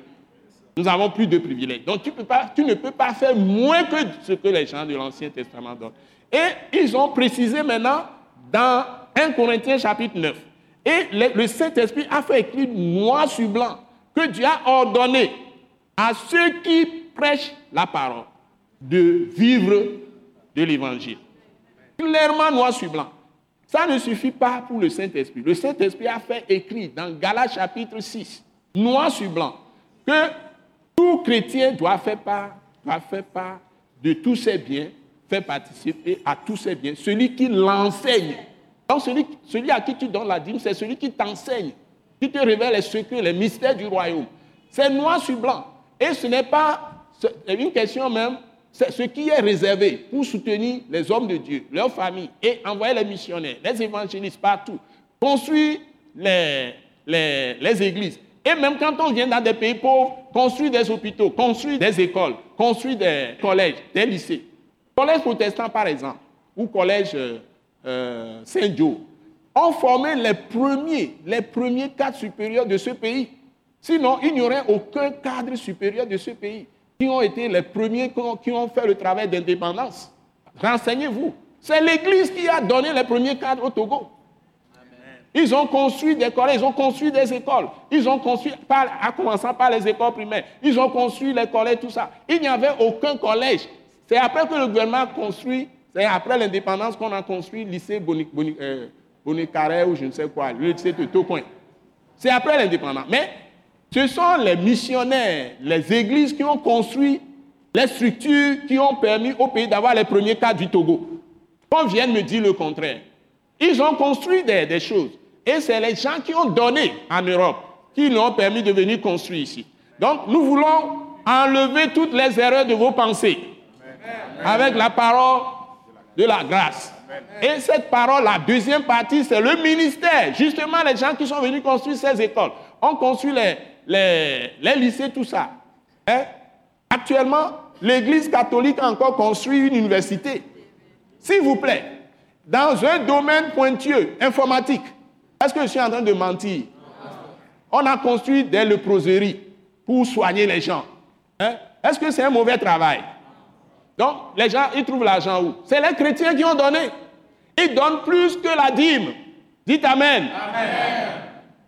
B: Nous avons plus de privilèges. Donc tu ne peux pas faire moins que ce que les gens de l'Ancien Testament donnent. Et ils ont précisé maintenant dans 1 Corinthiens chapitre 9. Et le, Saint-Esprit a fait écrire noir sur blanc que Dieu a ordonné à ceux qui prêchent la parole de vivre de l'évangile. Clairement noir sur blanc. Ça ne suffit pas pour le Saint-Esprit. Le Saint-Esprit a fait écrit dans Galates chapitre 6, noir sur blanc, que tout chrétien doit faire part, doit faire part de tous ses biens, faire participer à tous ses biens, celui qui l'enseigne. Donc celui, celui à qui tu donnes la dîme, c'est celui qui t'enseigne, qui te révèle les secrets, les mystères du royaume. C'est noir sur blanc. Et ce n'est pas une question même c'est ce qui est réservé pour soutenir les hommes de Dieu, leurs familles et envoyer les missionnaires, les évangélistes partout, construire les, les, églises. Et même quand on vient dans des pays pauvres, construire des hôpitaux, construire des écoles, construire des collèges, des lycées. Collège protestant, par exemple, ou collège euh, euh, Saint-Joe, ont formé les premiers, les premiers cadres supérieurs de ce pays. Sinon, il n'y aurait aucun cadre supérieur de ce pays qui ont été les premiers qui ont fait le travail d'indépendance. Renseignez-vous. C'est l'Église qui a donné les premiers cadres au Togo. Ils ont construit des collèges, ils ont construit des écoles. Ils ont construit, par, en commençant par les écoles primaires, ils ont construit les collèges, tout ça. Il n'y avait aucun collège. C'est après que le gouvernement a construit, c'est après l'indépendance qu'on a construit le lycée Bonicaré euh, ou je ne sais quoi, le lycée de Tocoin. C'est après l'indépendance. Mais ce sont les missionnaires, les églises qui ont construit les structures qui ont permis au pays d'avoir les premiers cas du Togo. On vient me dire le contraire. Ils ont construit des, choses. Et c'est les gens qui ont donné en Europe qui leur ont permis de venir construire ici. Donc nous voulons enlever toutes les erreurs de vos pensées avec la parole de la grâce. Et cette parole, la deuxième partie, c'est le ministère. Justement, les gens qui sont venus construire ces écoles ont construit les, les, lycées, tout ça. Hein? Actuellement, l'Église catholique a encore construit une université. S'il vous plaît, dans un domaine pointueux, informatique, est-ce que je suis en train de mentir? On a construit des leproseries pour soigner les gens. Hein? Est-ce que c'est un mauvais travail? Donc, les gens, ils trouvent l'argent où? C'est les chrétiens qui ont donné. Ils donnent plus que la dîme. Dites Amen. Amen.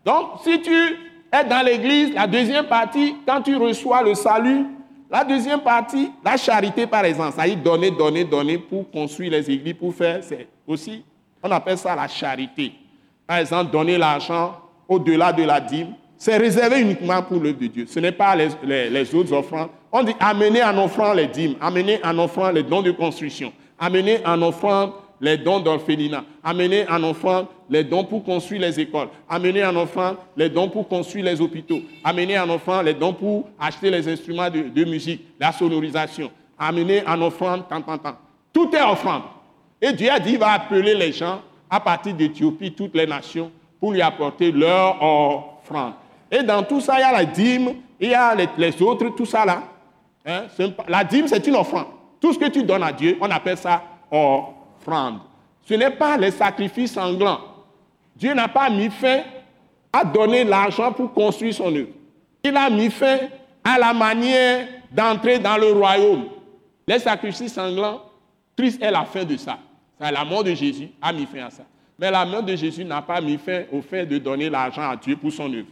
B: Donc, si tu être dans l'église, la deuxième partie, quand tu reçois le salut, la deuxième partie, la charité par exemple, ça y donner, donner, donner pour construire les églises, pour faire, c'est aussi, on appelle ça la charité. Par exemple, donner l'argent au-delà de la dîme, c'est réservé uniquement pour l'œuvre de Dieu. Ce n'est pas les, les, autres offrandes. On dit amener en offrant les dîmes, amener en offrant les dons de construction, amener en offrant les dons d'orphelinat, amener en offrande les dons pour construire les écoles, amener en offrande les dons pour construire les hôpitaux, amener en offrande les dons pour acheter les instruments de, musique, la sonorisation, amener en offrande, tant, tant, tant. Tout est offrande. Et Dieu a dit, il va appeler les gens à partir d'Éthiopie, toutes les nations, pour lui apporter leur offrande. Et dans tout ça, il y a la dîme, il y a les, autres, tout ça là. Hein, la dîme, c'est une offrande. Tout ce que tu donnes à Dieu, on appelle ça offrande. Ce n'est pas les sacrifices sanglants. Dieu n'a pas mis fin à donner l'argent pour construire son œuvre. Il a mis fin à la manière d'entrer dans le royaume. Les sacrifices sanglants, Christ est la fin de ça. La mort de Jésus a mis fin à ça. Mais la mort de Jésus n'a pas mis fin au fait de donner l'argent à Dieu pour son œuvre.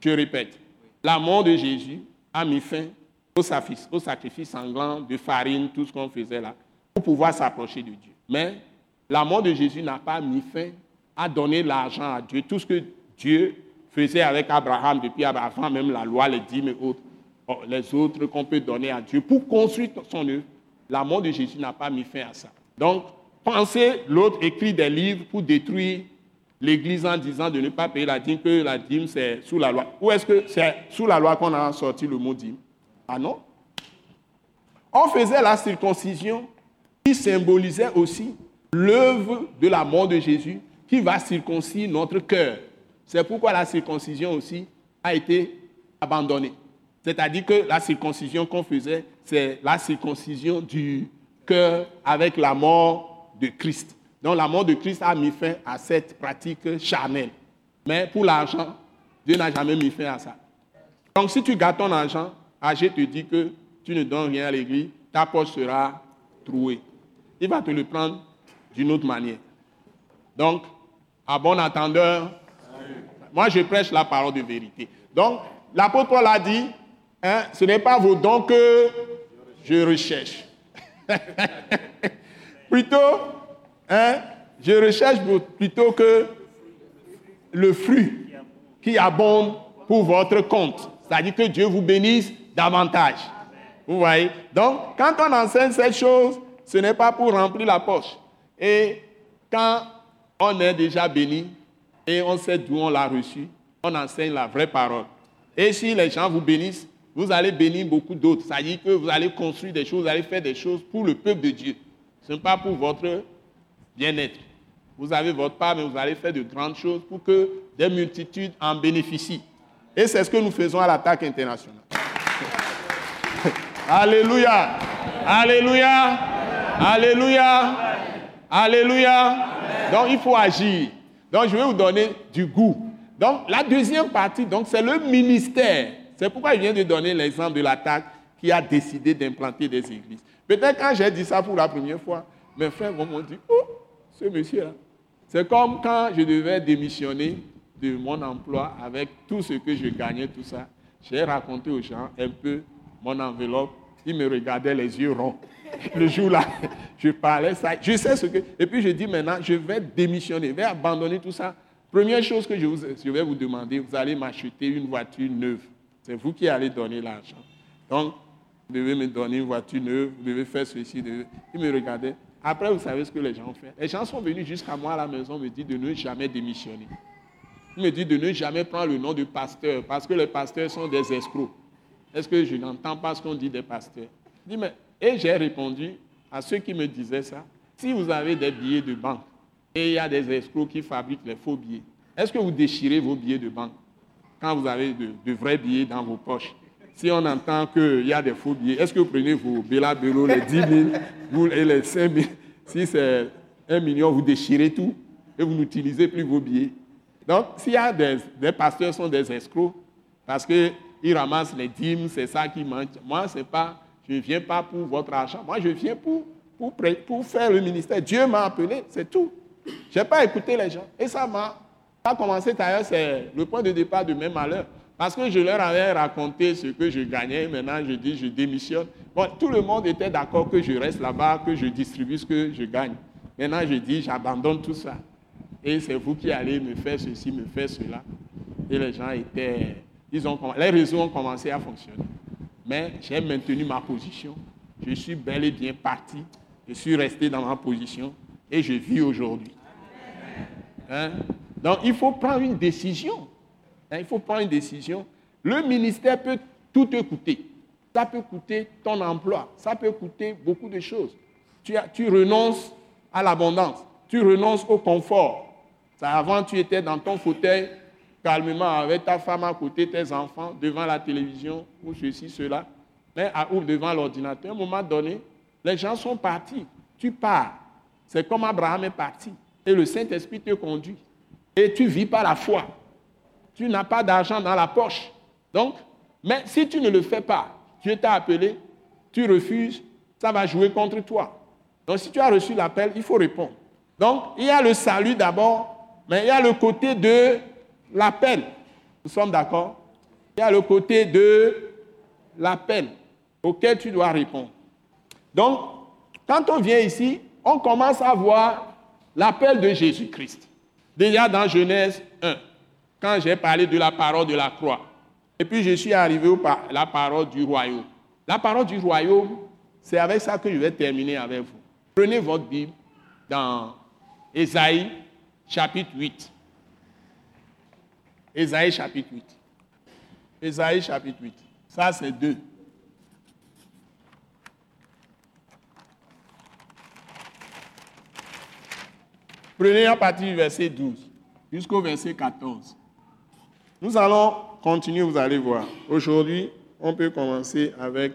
B: Je répète, la mort de Jésus a mis fin au sacrifice, sanglant de farine, tout ce qu'on faisait là, pour pouvoir s'approcher de Dieu. Mais la mort de Jésus n'a pas mis fin à donner l'argent à Dieu. Tout ce que Dieu faisait avec Abraham, depuis Abraham, même la loi, les dîmes et autres, oh, les autres qu'on peut donner à Dieu pour construire son œuvre, la mort de Jésus n'a pas mis fin à ça. Donc, pensez, l'autre écrit des livres pour détruire l'Église en disant de ne pas payer la dîme, que la dîme c'est sous la loi. Ou est-ce que c'est sous la loi qu'on a sorti le mot dîme? Ah non? On faisait la circoncision qui symbolisait aussi l'œuvre de la mort de Jésus qui va circoncire notre cœur. C'est pourquoi la circoncision aussi a été abandonnée. C'est-à-dire que la circoncision qu'on faisait, c'est la circoncision du cœur avec la mort de Christ. Donc la mort de Christ a mis fin à cette pratique charnelle. Mais pour l'argent, Dieu n'a jamais mis fin à ça. Donc si tu gardes ton argent, Agé te dit que tu ne donnes rien à l'église, ta poche sera trouée. Il va te le prendre d'une autre manière. Donc, à bon attendeur, moi je prêche la parole de vérité. Donc, l'apôtre Paul a dit, hein, ce n'est pas vos dons que je recherche. [LAUGHS] plutôt, hein, je recherche plutôt que le fruit qui abonde pour votre compte. C'est-à-dire que Dieu vous bénisse davantage. Vous voyez? Donc, quand on enseigne cette chose, ce n'est pas pour remplir la poche. Et quand on est déjà béni et on sait d'où on l'a reçu, on enseigne la vraie parole. Et si les gens vous bénissent, vous allez bénir beaucoup d'autres. Ça dit que vous allez construire des choses, vous allez faire des choses pour le peuple de Dieu. Ce n'est pas pour votre bien-être. Vous avez votre part, mais vous allez faire de grandes choses pour que des multitudes en bénéficient. Et c'est ce que nous faisons à l'attaque internationale. Alléluia. Alléluia. Alléluia. Alléluia. Donc il faut agir. Donc je vais vous donner du goût. Donc la deuxième partie, donc c'est le ministère. C'est pourquoi je viens de donner l'exemple de l'attaque qui a décidé d'implanter des églises. Peut-être quand j'ai dit ça pour la première fois, mes frères m'ont dit, oh, ce monsieur-là. C'est comme quand je devais démissionner de mon emploi avec tout ce que je gagnais, tout ça. J'ai raconté aux gens un peu mon enveloppe. Ils me regardaient les yeux ronds. Le jour-là, [LAUGHS] je parlais ça. Je sais ce que. Et puis je dis maintenant, je vais démissionner, je vais abandonner tout ça. Première chose que je, je vais vous demander, vous allez m'acheter une voiture neuve. C'est vous qui allez donner l'argent. Donc, vous devez me donner une voiture neuve, vous devez faire ceci. Ils me regardaient. Après, vous savez ce que les gens ont fait. Les gens sont venus jusqu'à moi à la maison me dire de ne jamais démissionner. Ils me disent de ne jamais prendre le nom de pasteur parce que les pasteurs sont des escrocs. Est-ce que je n'entends pas ce qu'on dit des pasteurs? Et j'ai répondu à ceux qui me disaient ça. Si vous avez des billets de banque et il y a des escrocs qui fabriquent les faux billets, est-ce que vous déchirez vos billets de banque quand vous avez de, vrais billets dans vos poches? Si on entend qu'il y a des faux billets, est-ce que vous prenez vos Bella Bello, les 10 000 et les 5 000 Si c'est 1 million, vous déchirez tout et vous n'utilisez plus vos billets. Donc, s'il y a des, pasteurs qui sont des escrocs, parce qu'ils ramassent les dîmes, c'est ça qui manque. Moi, c'est pas, je ne viens pas pour votre argent. Moi, je viens pour, pour, pour faire le ministère. Dieu m'a appelé, c'est tout. Je n'ai pas écouté les gens. Et ça m'a pas commencé d'ailleurs, c'est le point de départ de mes malheurs. Parce que je leur avais raconté ce que je gagnais. Maintenant, je dis, je démissionne. Bon, tout le monde était d'accord que je reste là-bas, que je distribue ce que je gagne. Maintenant, je dis, j'abandonne tout ça et c'est vous qui allez me faire ceci, me faire cela. Et les gens étaient, ont, les réseaux ont commencé à fonctionner. Mais j'ai maintenu ma position. Je suis bel et bien parti. Je suis resté dans ma position et je vis aujourd'hui. Hein? Donc il faut prendre une décision. Hein, il faut prendre une décision. Le ministère peut tout te coûter. Ça peut coûter ton emploi. Ça peut coûter beaucoup de choses. Tu renonces à l'abondance. Tu renonces au confort avant, tu étais dans ton fauteuil, calmement, avec ta femme à côté, tes enfants, devant la télévision, ou ceci, cela, mais ou devant l'ordinateur. À un moment donné, les gens sont partis. Tu pars. C'est comme Abraham est parti. Et le Saint-Esprit te conduit. Et tu vis par la foi. Tu n'as pas d'argent dans la poche. Donc, mais si tu ne le fais pas, Dieu t'a appelé, tu refuses, ça va jouer contre toi. Donc, si tu as reçu l'appel, il faut répondre. Donc, il y a le salut d'abord, mais il y a le côté de l'appel. Nous sommes d'accord Il y a le côté de l'appel auquel tu dois répondre. Donc, quand on vient ici, on commence à voir l'appel de Jésus-Christ. Déjà dans Genèse 1, quand j'ai parlé de la parole de la croix. Et puis je suis arrivé à la parole du royaume. La parole du royaume, c'est avec ça que je vais terminer avec vous. Prenez votre Bible dans Ésaïe chapitre 8. Ésaïe chapitre 8. Ésaïe chapitre 8. Ça, c'est 2. Prenez à partir du verset 12 jusqu'au verset 14. Nous allons continuer, vous allez voir. Aujourd'hui, on peut commencer avec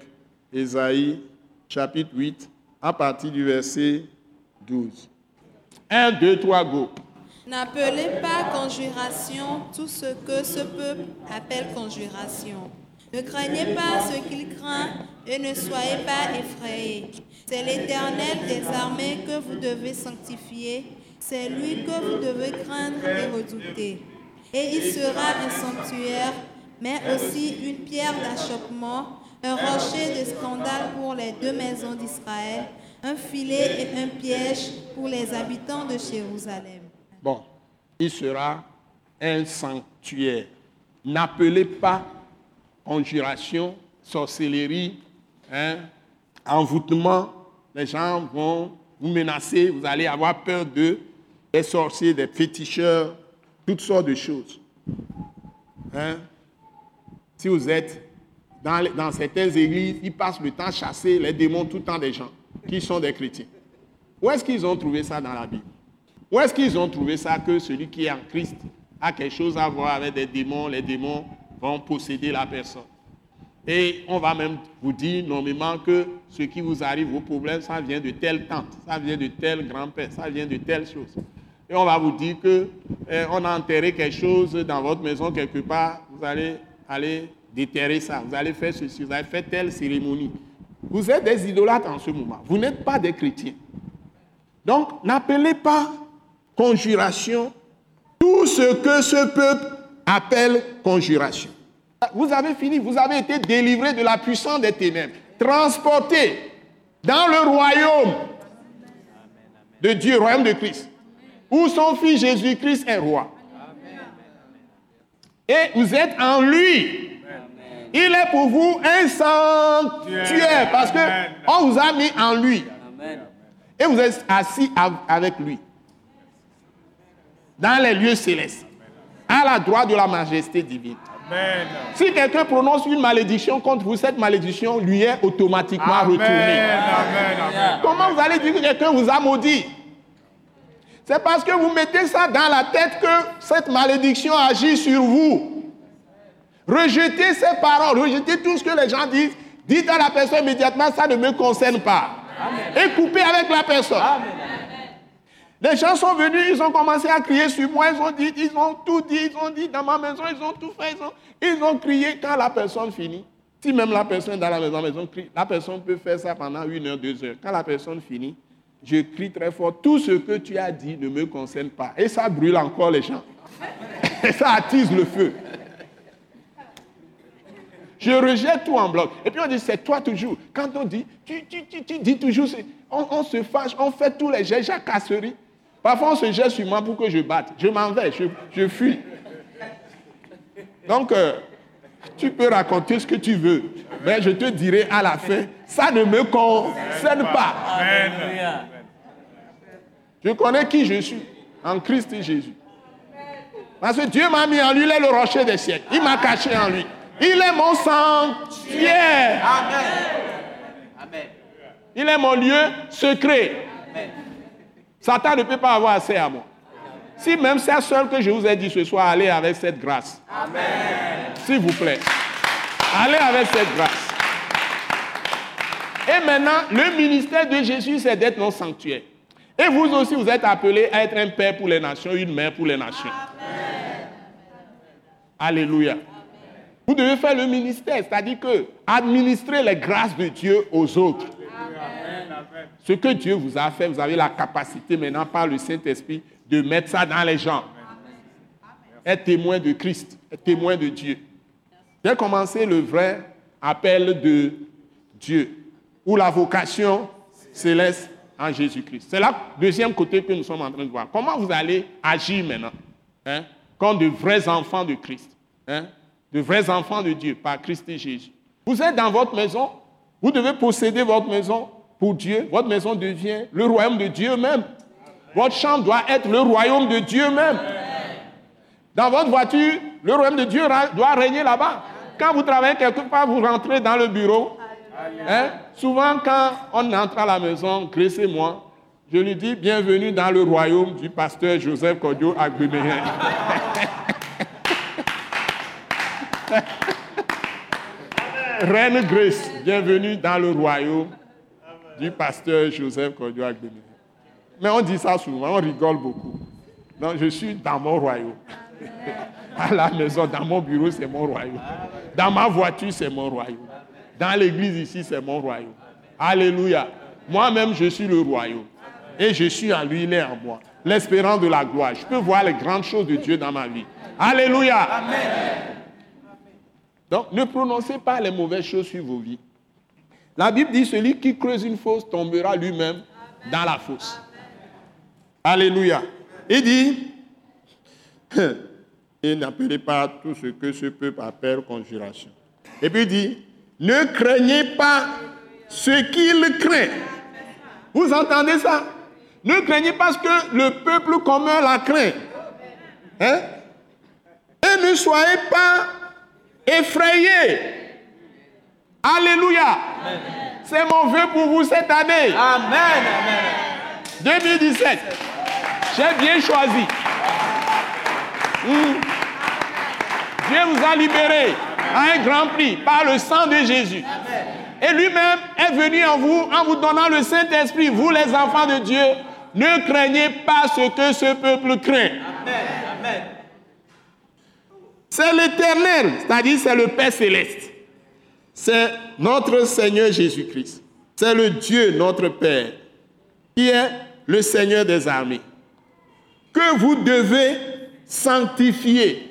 B: Ésaïe chapitre 8 à partir du verset 12. 1, 2, 3, go.
D: N'appelez pas conjuration tout ce que ce peuple appelle conjuration. Ne craignez pas ce qu'il craint et ne soyez pas effrayés. C'est l'Éternel des armées que vous devez sanctifier. C'est lui que vous devez craindre et redouter. Et il sera un sanctuaire, mais aussi une pierre d'achoppement, un rocher de scandale pour les deux maisons d'Israël, un filet et un piège pour les habitants de Jérusalem.
B: Bon, il sera un sanctuaire. N'appelez pas conjuration, sorcellerie, hein, envoûtement. Les gens vont vous menacer, vous allez avoir peur d'eux, des sorciers, des féticheurs, toutes sortes de choses. Hein? Si vous êtes dans, dans certaines églises, ils passent le temps à chasser les démons tout le temps des gens qui sont des chrétiens. Où est-ce qu'ils ont trouvé ça dans la Bible? Où est-ce qu'ils ont trouvé ça que celui qui est en Christ a quelque chose à voir avec des démons, les démons vont posséder la personne. Et on va même vous dire normalement que ce qui vous arrive, vos problèmes, ça vient de telle tante, ça vient de tel grand-père, ça vient de telle chose. Et on va vous dire que eh, on a enterré quelque chose dans votre maison quelque part, vous allez aller déterrer ça, vous allez faire ceci, vous allez faire telle cérémonie. Vous êtes des idolâtres en ce moment. Vous n'êtes pas des chrétiens. Donc, n'appelez pas conjuration tout ce que ce peuple appelle conjuration. Vous avez fini, vous avez été délivré de la puissance des ténèbres, transporté dans le royaume de Dieu, royaume de Christ, où son fils Jésus-Christ est roi. Et vous êtes en lui. Il est pour vous un sanctuaire parce que on vous a mis en lui. Et vous êtes assis avec lui dans les lieux célestes, à la droite de la majesté divine. Si quelqu'un prononce une malédiction contre vous, cette malédiction lui est automatiquement retournée. Comment vous allez dire que quelqu'un vous a maudit? C'est parce que vous mettez ça dans la tête que cette malédiction agit sur vous. Rejetez ces paroles, rejetez tout ce que les gens disent. Dites à la personne immédiatement, ça ne me concerne pas. Et coupez avec la personne. Les gens sont venus, ils ont commencé à crier sur moi, ils ont dit, ils ont tout dit, ils ont dit dans ma maison, ils ont tout fait, ils ont, ils ont crié quand la personne finit. Si même la personne dans la maison, maison crie, la personne peut faire ça pendant une heure, deux heures. Quand la personne finit, je crie très fort, tout ce que tu as dit ne me concerne pas. Et ça brûle encore les gens. [LAUGHS] Et ça attise le feu. Je rejette tout en bloc. Et puis on dit, c'est toi toujours. Quand on dit, tu, tu, tu, dis toujours, on, se fâche, on fait tous les gestes, jacasseries. Parfois, on se jette sur moi pour que je batte. Je m'en vais, je, fuis. Donc, euh, tu peux raconter ce que tu veux, mais je te dirai à la fin, ça ne me concerne pas. Je connais qui je suis en Christ et Jésus. Parce que Dieu m'a mis en lui, il est le rocher des siècles. Il m'a caché en lui. Il est mon sanctuaire. Amen. Il est mon lieu secret. Amen. Satan ne peut pas avoir accès à moi. Si même c'est seul que je vous ai dit ce soir, allez avec cette grâce. Amen. S'il vous plaît. Allez avec cette grâce. Et maintenant, le ministère de Jésus, c'est d'être notre sanctuaire. Et vous aussi, vous êtes appelés à être un père pour les nations, une mère pour les nations. Amen. Alléluia. Vous devez faire le ministère, c'est-à-dire que administrer les grâces de Dieu aux autres. Ce que Dieu vous a fait, vous avez la capacité maintenant par le Saint-Esprit de mettre ça dans les gens. Être témoin de Christ, être témoin de Dieu. J'ai commencé le vrai appel de Dieu, ou la vocation céleste en Jésus-Christ. C'est le deuxième côté que nous sommes en train de voir. Comment vous allez agir maintenant hein, comme de vrais enfants de Christ, hein, de vrais enfants de Dieu par Christ et Jésus. Vous êtes dans votre maison, vous devez posséder votre maison, pour Dieu, votre maison devient le royaume de Dieu même. Votre chambre doit être le royaume de Dieu même. Dans votre voiture, le royaume de Dieu doit régner là-bas. Quand vous travaillez quelque part, vous rentrez dans le bureau. Hein? Souvent, quand on entre à la maison, Grace moi, je lui dis bienvenue dans le royaume du pasteur Joseph Kodio Agbemeyen. [LAUGHS] Reine Grace, bienvenue dans le royaume du pasteur Joseph Kodouak Mais on dit ça souvent, on rigole beaucoup. Donc je suis dans mon royaume. [LAUGHS] à la maison, dans mon bureau, c'est mon royaume. Dans ma voiture, c'est mon royaume. Dans l'église ici, c'est mon royaume. Alléluia. Moi-même, je suis le royaume. Et je suis en lui, il est en moi. L'espérance de la gloire. Je peux voir les grandes choses de Dieu dans ma vie. Alléluia. Donc, ne prononcez pas les mauvaises choses sur vos vies. La Bible dit celui qui creuse une fosse tombera lui-même dans la fosse. Alléluia. Il dit, [LAUGHS] et n'appelez pas tout ce que ce peuple appelle conjuration. Et puis il dit, ne craignez pas ce qu'il craint. Vous entendez ça? Ne craignez pas ce que le peuple commun la craint. Hein? Et ne soyez pas effrayés. Alléluia. C'est mon vœu pour vous cette année.
E: Amen.
B: 2017. J'ai bien choisi. Dieu vous a libéré à un grand prix par le sang de Jésus. Et lui-même est venu en vous en vous donnant le Saint-Esprit. Vous les enfants de Dieu, ne craignez pas ce que ce peuple craint. C'est l'éternel, c'est-à-dire c'est le Père céleste. C'est notre Seigneur Jésus-Christ. C'est le Dieu, notre Père, qui est le Seigneur des armées. Que vous devez sanctifier.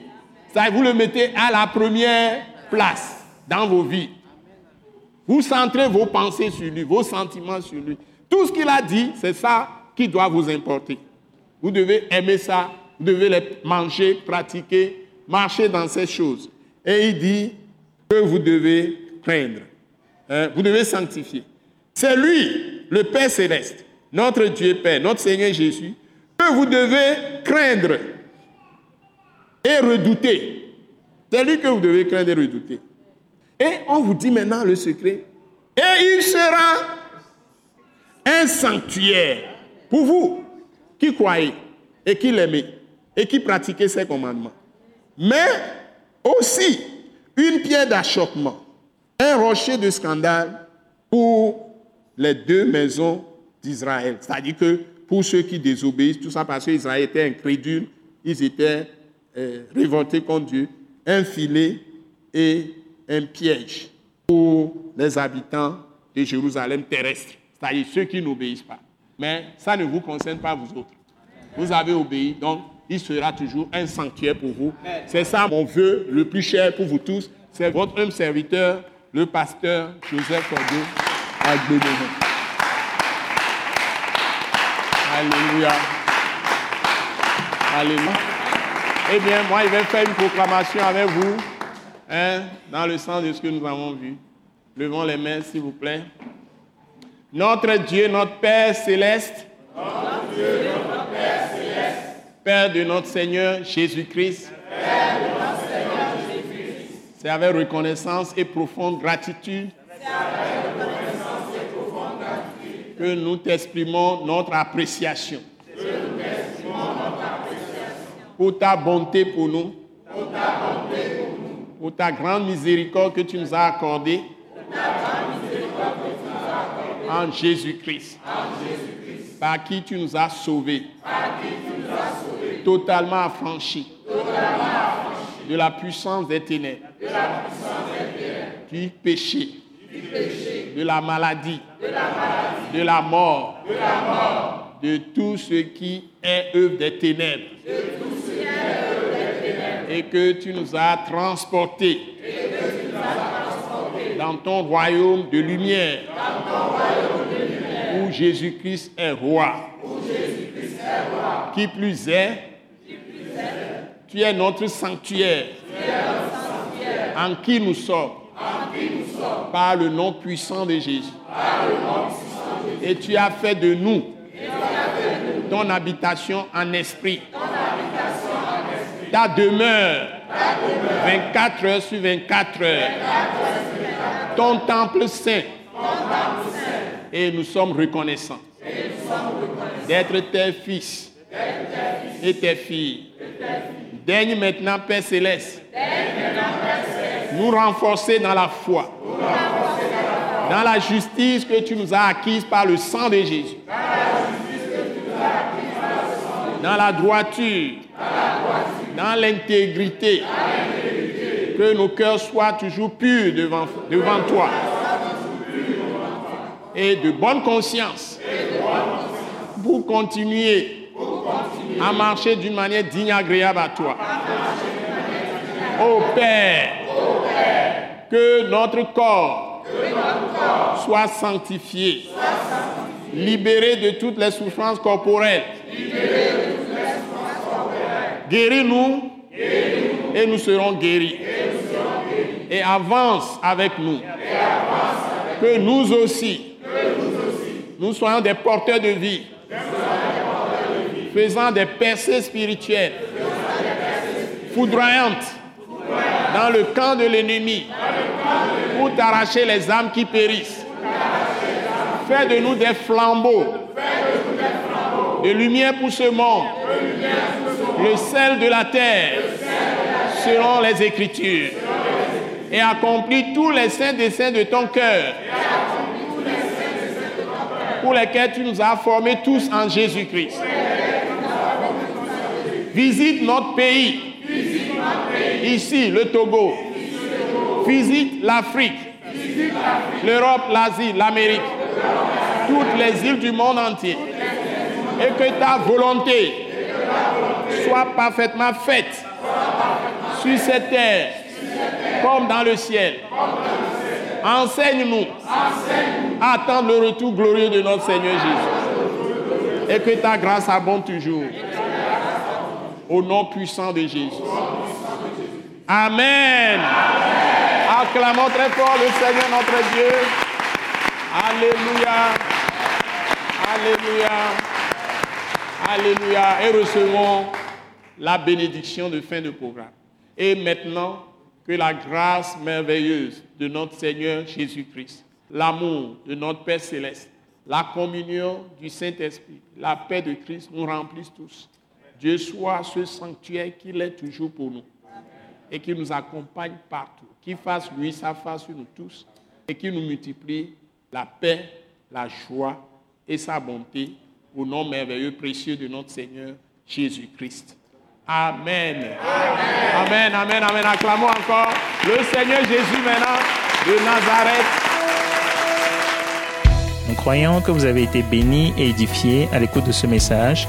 B: Vous le mettez à la première place dans vos vies. Vous centrez vos pensées sur lui, vos sentiments sur lui. Tout ce qu'il a dit, c'est ça qui doit vous importer. Vous devez aimer ça, vous devez les manger, pratiquer, marcher dans ces choses. Et il dit que vous devez craindre. Hein, vous devez sanctifier. C'est lui, le Père céleste, notre Dieu Père, notre Seigneur Jésus, que vous devez craindre et redouter. C'est lui que vous devez craindre et redouter. Et on vous dit maintenant le secret. Et il sera un sanctuaire pour vous qui croyez et qui l'aimez et qui pratiquez ses commandements. Mais aussi une pierre d'achoppement, un rocher de scandale pour les deux maisons d'Israël. C'est-à-dire que pour ceux qui désobéissent, tout ça parce qu'Israël était incrédule, ils étaient euh, révoltés contre Dieu, un filet et un piège pour les habitants de Jérusalem terrestre, c'est-à-dire ceux qui n'obéissent pas. Mais ça ne vous concerne pas vous autres. Vous avez obéi, donc il sera toujours un sanctuaire pour vous. C'est ça mon vœu le plus cher pour vous tous. C'est votre homme serviteur, le pasteur Joseph Cordier Alléluia. Alléluia. Eh bien, moi, je vais faire une proclamation avec vous. Hein, dans le sens de ce que nous avons vu. Levons les mains, s'il vous plaît. Notre Dieu, notre Père céleste, notre Dieu, notre Père céleste, Père de notre Seigneur Jésus-Christ, c'est avec reconnaissance et profonde gratitude que nous t'exprimons notre appréciation pour ta bonté pour nous, pour ta grande miséricorde que tu nous as accordée en Jésus-Christ, par qui tu nous as sauvés, totalement affranchis de la puissance des ténèbres, du péché, de la maladie, de la mort, de tout ce qui est œuvre des ténèbres. Et que tu nous as transportés dans ton royaume de lumière, où Jésus-Christ est roi. Qui plus est, tu es notre sanctuaire, en qui nous sommes, par le nom puissant de Jésus. Et tu as fait de nous ton habitation en esprit ta demeure, 24 heures sur 24 heures, ton temple saint. Et nous sommes reconnaissants d'être tes fils et tes filles. Daigne maintenant, Père Céleste, nous renforcer dans la foi, dans la justice que tu nous as acquise par le sang de Jésus, dans la droiture, dans l'intégrité, que nos cœurs soient toujours purs devant, devant toi et de bonne conscience pour continuer à marcher d'une manière digne agréable à toi. Ô Père, que notre corps sois sanctifié, libéré de toutes les souffrances corporelles. Guéris-nous et nous serons guéris. Et avance avec nous. Que nous aussi, nous soyons des porteurs de vie, faisant des percées spirituelles, foudroyantes. Dans le camp de l'ennemi. Pour t'arracher les âmes qui périssent. Fais de nous des flambeaux. De lumière pour ce monde, le sel de la terre, selon les Écritures, et accomplis tous les saints desseins de ton cœur, pour lesquels tu nous as formés tous en Jésus-Christ. Visite notre pays, ici le Togo, visite l'Afrique, l'Europe, l'Asie, l'Amérique, toutes les îles du monde entier. Et que ta volonté soit parfaitement faite sur cette terre comme dans le ciel. Enseigne-nous à attendre le retour glorieux de notre Seigneur Jésus. Et que ta grâce abonde toujours. Au nom puissant de Jésus. Amen. Acclamons très fort le Seigneur notre Dieu. Alléluia. Alléluia. Alléluia. Et recevons la bénédiction de fin de programme. Et maintenant, que la grâce merveilleuse de notre Seigneur Jésus-Christ, l'amour de notre Père céleste, la communion du Saint-Esprit, la paix de Christ nous remplissent tous. Dieu soit ce sanctuaire qu'il est toujours pour nous et qui nous accompagne partout, qui fasse lui sa face sur nous tous et qui nous multiplie la paix, la joie et sa bonté au nom merveilleux, précieux de notre Seigneur Jésus-Christ. Amen. Amen, amen, amen. Acclamons encore le Seigneur Jésus maintenant de Nazareth.
C: Nous croyons que vous avez été bénis et édifiés à l'écoute de ce message